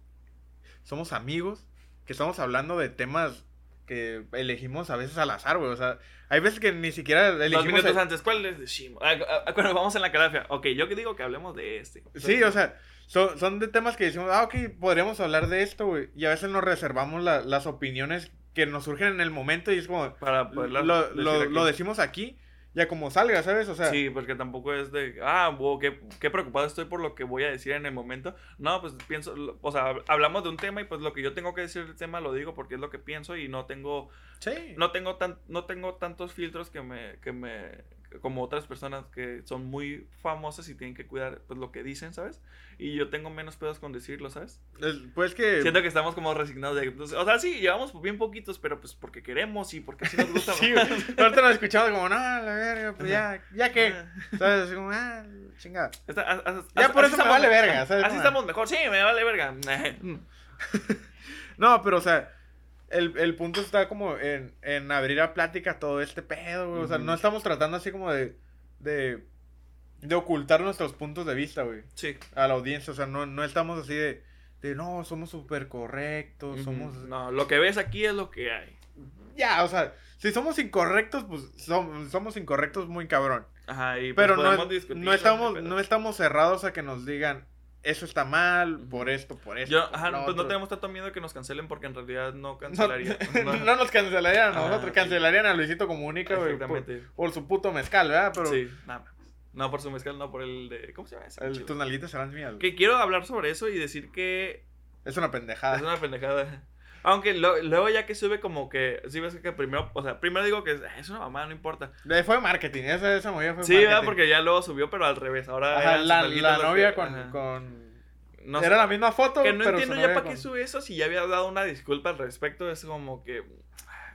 Somos amigos. Que estamos hablando de temas que elegimos a veces al azar, güey. O sea, hay veces que ni siquiera Dos elegimos. minutos el- antes, ¿cuál les decimos? Ah, ah, ah, cuando vamos en la calafia, ok, yo que digo que hablemos de este. Sí, o sea, son, son de temas que decimos, ah, ok, podríamos hablar de esto, güey. Y a veces nos reservamos la- las opiniones que nos surgen en el momento y es como. Para Lo, lo decimos aquí, ya como salga, ¿sabes? O sea, Sí, porque tampoco es de, ah, wow, qué, qué preocupado estoy por lo que voy a decir en el momento. No, pues pienso, o sea, hablamos de un tema y pues lo que yo tengo que decir del tema lo digo porque es lo que pienso y no tengo, sí. no tengo, tan, no tengo tantos filtros que me, que me, como otras personas que son muy famosas y tienen que cuidar pues lo que dicen, ¿sabes? Y yo tengo menos pedos con decirlo, ¿sabes? Es- pues que. Siento que estamos como resignados de, pues, o sea, sí, llevamos bien poquitos, pero pues porque queremos y porque sí nos gusta. Sí. Ahorita nos escuchamos como, no, la verga, pues ya, ya que. ¿Sabes? Así como, ah, chingada. Está- Ya por así eso me estamos vale verga, ¿sabes? Así estamos mejor, sí, me vale verga. No, pero o sea, el, el punto está como en, en abrir a plática todo este pedo, güey. O sea, no estamos tratando así como de, de, de ocultar nuestros puntos de vista, güey, Sí. a la audiencia. O sea, no, no estamos así de, de no, somos súper correctos, somos... No, lo que ves aquí es lo que hay. Ya, o sea, si somos incorrectos, pues som- somos incorrectos muy cabrón. Ajá, y pues Pero no, podemos es- discutir, no, estamos, no estamos cerrados a que nos digan, eso está mal, por esto, por esto. Yo, por ajá, lo pues no otro". tenemos tanto miedo de que nos cancelen porque en realidad no No, cancelaría. no nos cancelarían a nosotros, cancelarían a Luisito Comunica, güey, por, por su puto mezcal, ¿verdad? Pero Sí, nada más. No por su mezcal, no por el de. ¿Cómo se llama ese? el- tus nalguitas serán mías. Que quiero hablar sobre eso y decir que Es una pendejada. es una pendejada. Aunque lo- luego ya que sube como que, sí ves que primero, o sea, primero digo que es, es una mamá, no importa. Fue marketing, esa, esa movida fue Sí, marketing. ¿verdad? Porque ya luego subió, pero al revés. Ahora Ajá, la, novia que- con, ajá. con... No Era sé, la misma foto, que no pero entiendo ya para con- qué sube eso si ya había dado una disculpa al respecto. Es como que.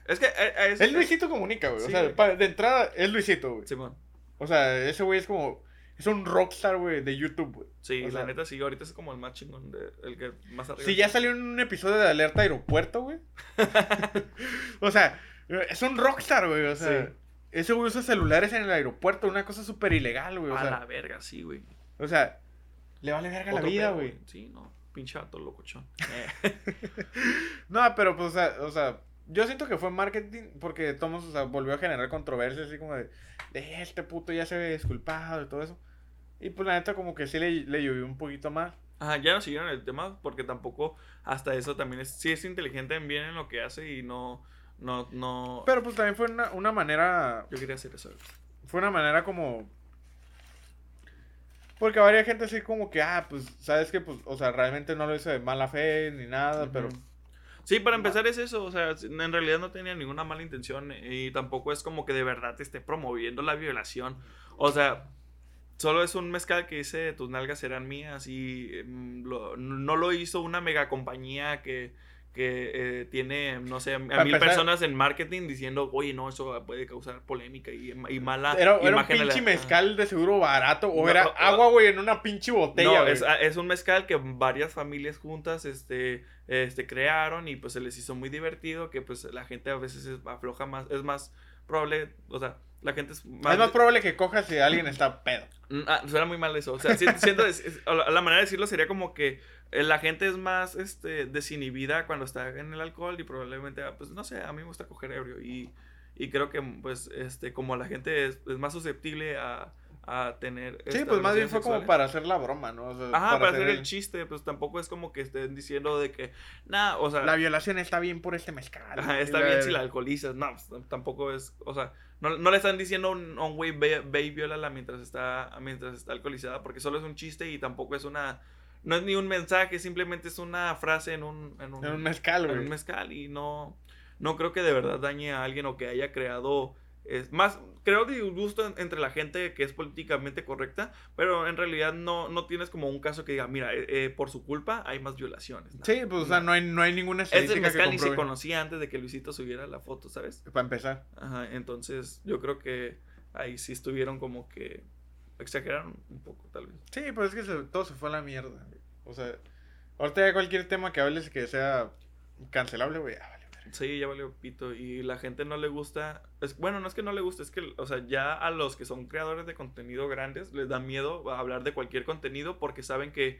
Es que. eh, eh, Es Luisito Comunica, güey. Sí, o sea, güey. de entrada es Luisito, güey. Simón. O sea, ese güey es como... Es un rockstar, güey, de YouTube, güey. Sí, O la sea- neta sí, ahorita es como el más chingón, de, el que más arriba. Si ya salió en un episodio de Alerta Aeropuerto, güey. o sea, es un rockstar, güey. O sea, Sí. ese güey usa celulares en el aeropuerto, una cosa súper ilegal, güey. A sea, la verga, sí, güey. o sea, le vale verga la vida, güey. Sí, no. Pinche vato locochón. No, pero pues, o sea, o sea, yo siento que fue marketing porque Tomás, o sea, volvió a generar controversia así como de, de este puto ya se ve disculpado y todo eso. Y pues la neta como que sí le, le llovió un poquito más. Ajá, ya no siguieron el tema porque tampoco hasta eso también es, sí es inteligente en bien en lo que hace y no, no, no. Pero pues también fue una, una manera Yo quería hacer eso. fue una manera como porque habría gente así como que ah pues sabes que pues o sea realmente no lo hizo de mala fe ni nada pero. Sí, para empezar es eso, o sea, en realidad no tenía ninguna mala intención y tampoco es como que de verdad te esté promoviendo la violación. O sea, solo es un mezcal que dice tus nalgas serán mías y lo- no lo hizo una mega compañía que, que eh, tiene, no sé, a Para mil empezar- personas en marketing diciendo, oye, no, eso puede causar polémica y, y mala era, era un imagen de la- pinche mezcal de seguro barato o No, era agua güey en una pinche botella No, es, es un mezcal que varias familias juntas este, este, crearon y pues se les hizo muy divertido, que pues la gente a veces es afloja más, es más probable, o sea, la gente es más... es más probable que cojas si alguien está pedo. Mm, Ah, suena muy mal eso, o sea, si- siento, es- la, manera de decirlo sería como que la gente es más este, desinhibida cuando está en el alcohol y probablemente, ah, pues no sé, a mí me gusta coger ebrio y, y creo que pues este, como la gente es, es más susceptible a, a tener... sí pues más bien fue como sexuales. para hacer la broma no O sea, Ajá, para, hacer el- el chiste, pues tampoco es como que estén diciendo de que, nada, o sea, la violación está bien por este mezcal ajá, está la- bien si la alcoholizas, no, pues, tampoco es, o sea, no, no le están diciendo a un, güey, ve, ve y mientras está, mientras está alcoholizada, porque solo es un chiste y tampoco es una, no es ni un mensaje, simplemente es una frase en un, en un, en un mezcal en güey. un mezcal y no, no creo que de verdad dañe a alguien o que haya creado es más creo disgusto en- entre la gente que es políticamente correcta pero en realidad no, no tienes como un caso que diga mira eh, eh, por su culpa hay más violaciones ¿no? sí pues o sea no. hay no hay ninguna este estadística que mezcal ni se conocía antes de que Luisito subiera la foto sabes para empezar. Ajá, entonces yo creo que ahí sí estuvieron como que exageraron un poco tal vez. Sí, pues es que se- todo se fue a la mierda. O sea, ahorita ya cualquier tema que hables que sea cancelable, güey, ya vale. Sí, ya valió pito. Y la gente no le gusta. Es, bueno, no es que no le guste, es que, o sea, ya a los que son creadores de contenido grandes les da miedo hablar de cualquier contenido porque saben que.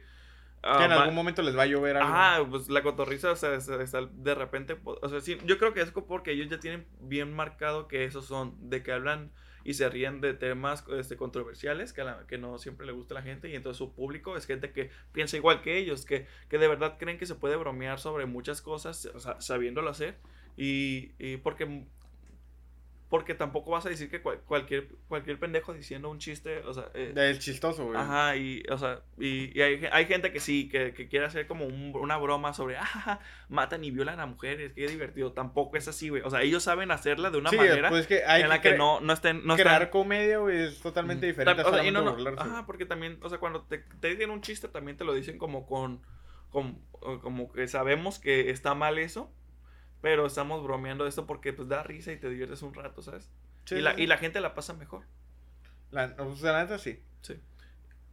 ah, que en va- algún momento les va a llover algo. Ajá, pues la cotorriza, o sea, de repente, o sea, sí, yo creo que es porque ellos ya tienen bien marcado que esos son, de que hablan y se ríen de temas este, controversiales que, la- que no siempre le gusta a la gente y entonces su público es gente que piensa igual que ellos, que, que de verdad creen que se puede bromear sobre muchas cosas, sabiéndolo hacer y, y porque... Porque tampoco vas a decir que cual- cualquier, cualquier pendejo diciendo un chiste, o sea, eh, Es chistoso, güey. Ajá, y, o sea, y, y hay, hay gente que sí, que, que quiere hacer como un- una broma sobre, ah, matan y violan a mujeres, qué divertido. Tampoco es así, güey. O sea, ellos saben hacerla de una sí, manera pues es que hay en la que, no, no estén, no crear comedia, güey, es totalmente diferente o sea, y no, no, Ajá, porque también, o sea, cuando te, te dicen un chiste, también te lo dicen como con, con- o como que sabemos que está mal eso, pero estamos bromeando esto porque pues da risa y te diviertes un rato, ¿sabes? Sí, y, la, sí, y la gente la pasa mejor. La, o sea, la neta sí. Sí.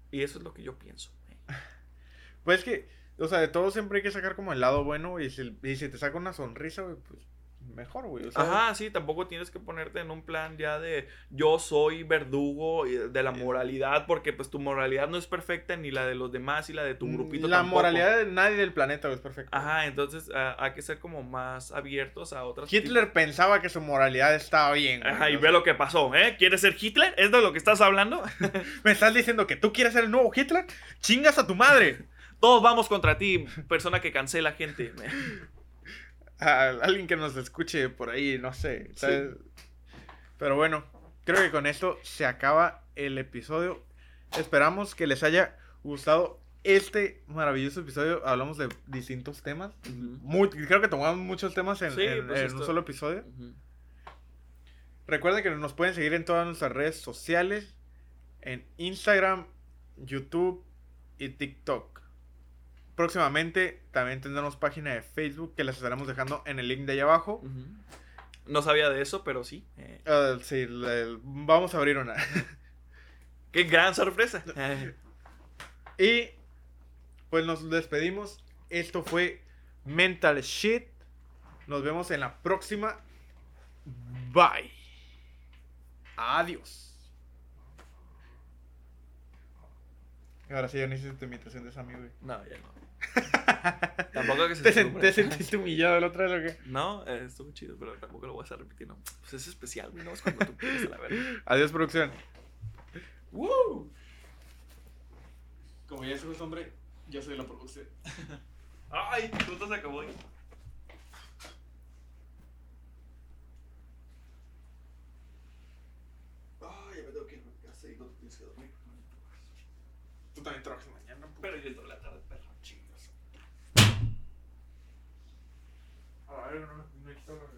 Y eso es lo que yo pienso. Pues es que, o sea, de todo siempre hay que sacar como el lado bueno, y si, y si te saca una sonrisa, güey, pues mejor, güey. O sea, Ajá, sí, tampoco tienes que ponerte en un plan ya de yo soy verdugo de la moralidad, porque pues tu moralidad no es perfecta ni la de los demás y la de tu grupito La tampoco. moralidad de nadie del planeta güey, es perfecta. Ajá, entonces hay que ser como más abiertos a otras Hitler pensaba que su moralidad estaba bien. güey, Ajá, y ve lo que pasó, ¿eh? ¿Quieres ser Hitler? ¿Es de lo que estás hablando? ¿Me estás diciendo que tú quieres ser el nuevo Hitler? ¡Chingas a tu madre! Todos vamos contra ti, persona que cancela gente. A alguien que nos escuche por ahí, no sé. ¿sabes? Pero bueno, creo que con esto se acaba el episodio. Esperamos que les haya gustado este maravilloso episodio. Hablamos de distintos temas. Muy- creo que tomamos muchos temas en, Sí, en- pues en esto- un solo episodio. Recuerden que nos pueden seguir en todas nuestras redes sociales. En Instagram, YouTube y TikTok. Próximamente también tendremos página de Facebook que les estaremos dejando en el link de ahí abajo. No sabía de eso, pero sí. Eh, Ah, sí, le- vamos a abrir una. ¡Qué gran sorpresa! Y pues nos despedimos. Esto fue Mental Shit. Nos vemos en la próxima. Bye. Adiós. Ahora sí, ya no hiciste tu imitación de Sammy, güey. No, ya no. Tampoco que se ¿Te, sen- acostumbre. te sentiste humillado la otra vez o qué? No, eh, estuvo chido, pero tampoco lo voy a estar repitiendo. Pues es especial, güey, no es cuando tú quieres a la verga. Adiós, producción. ¡Woo! Como ya sos hombre, yo soy la producción. ¡Ay! Justo se acabó. ahí. Ay, ya me tengo que ir. Sé, no tienes que dormir. Tú también trabajas mañana, Pero yo entro la I don't know if we make some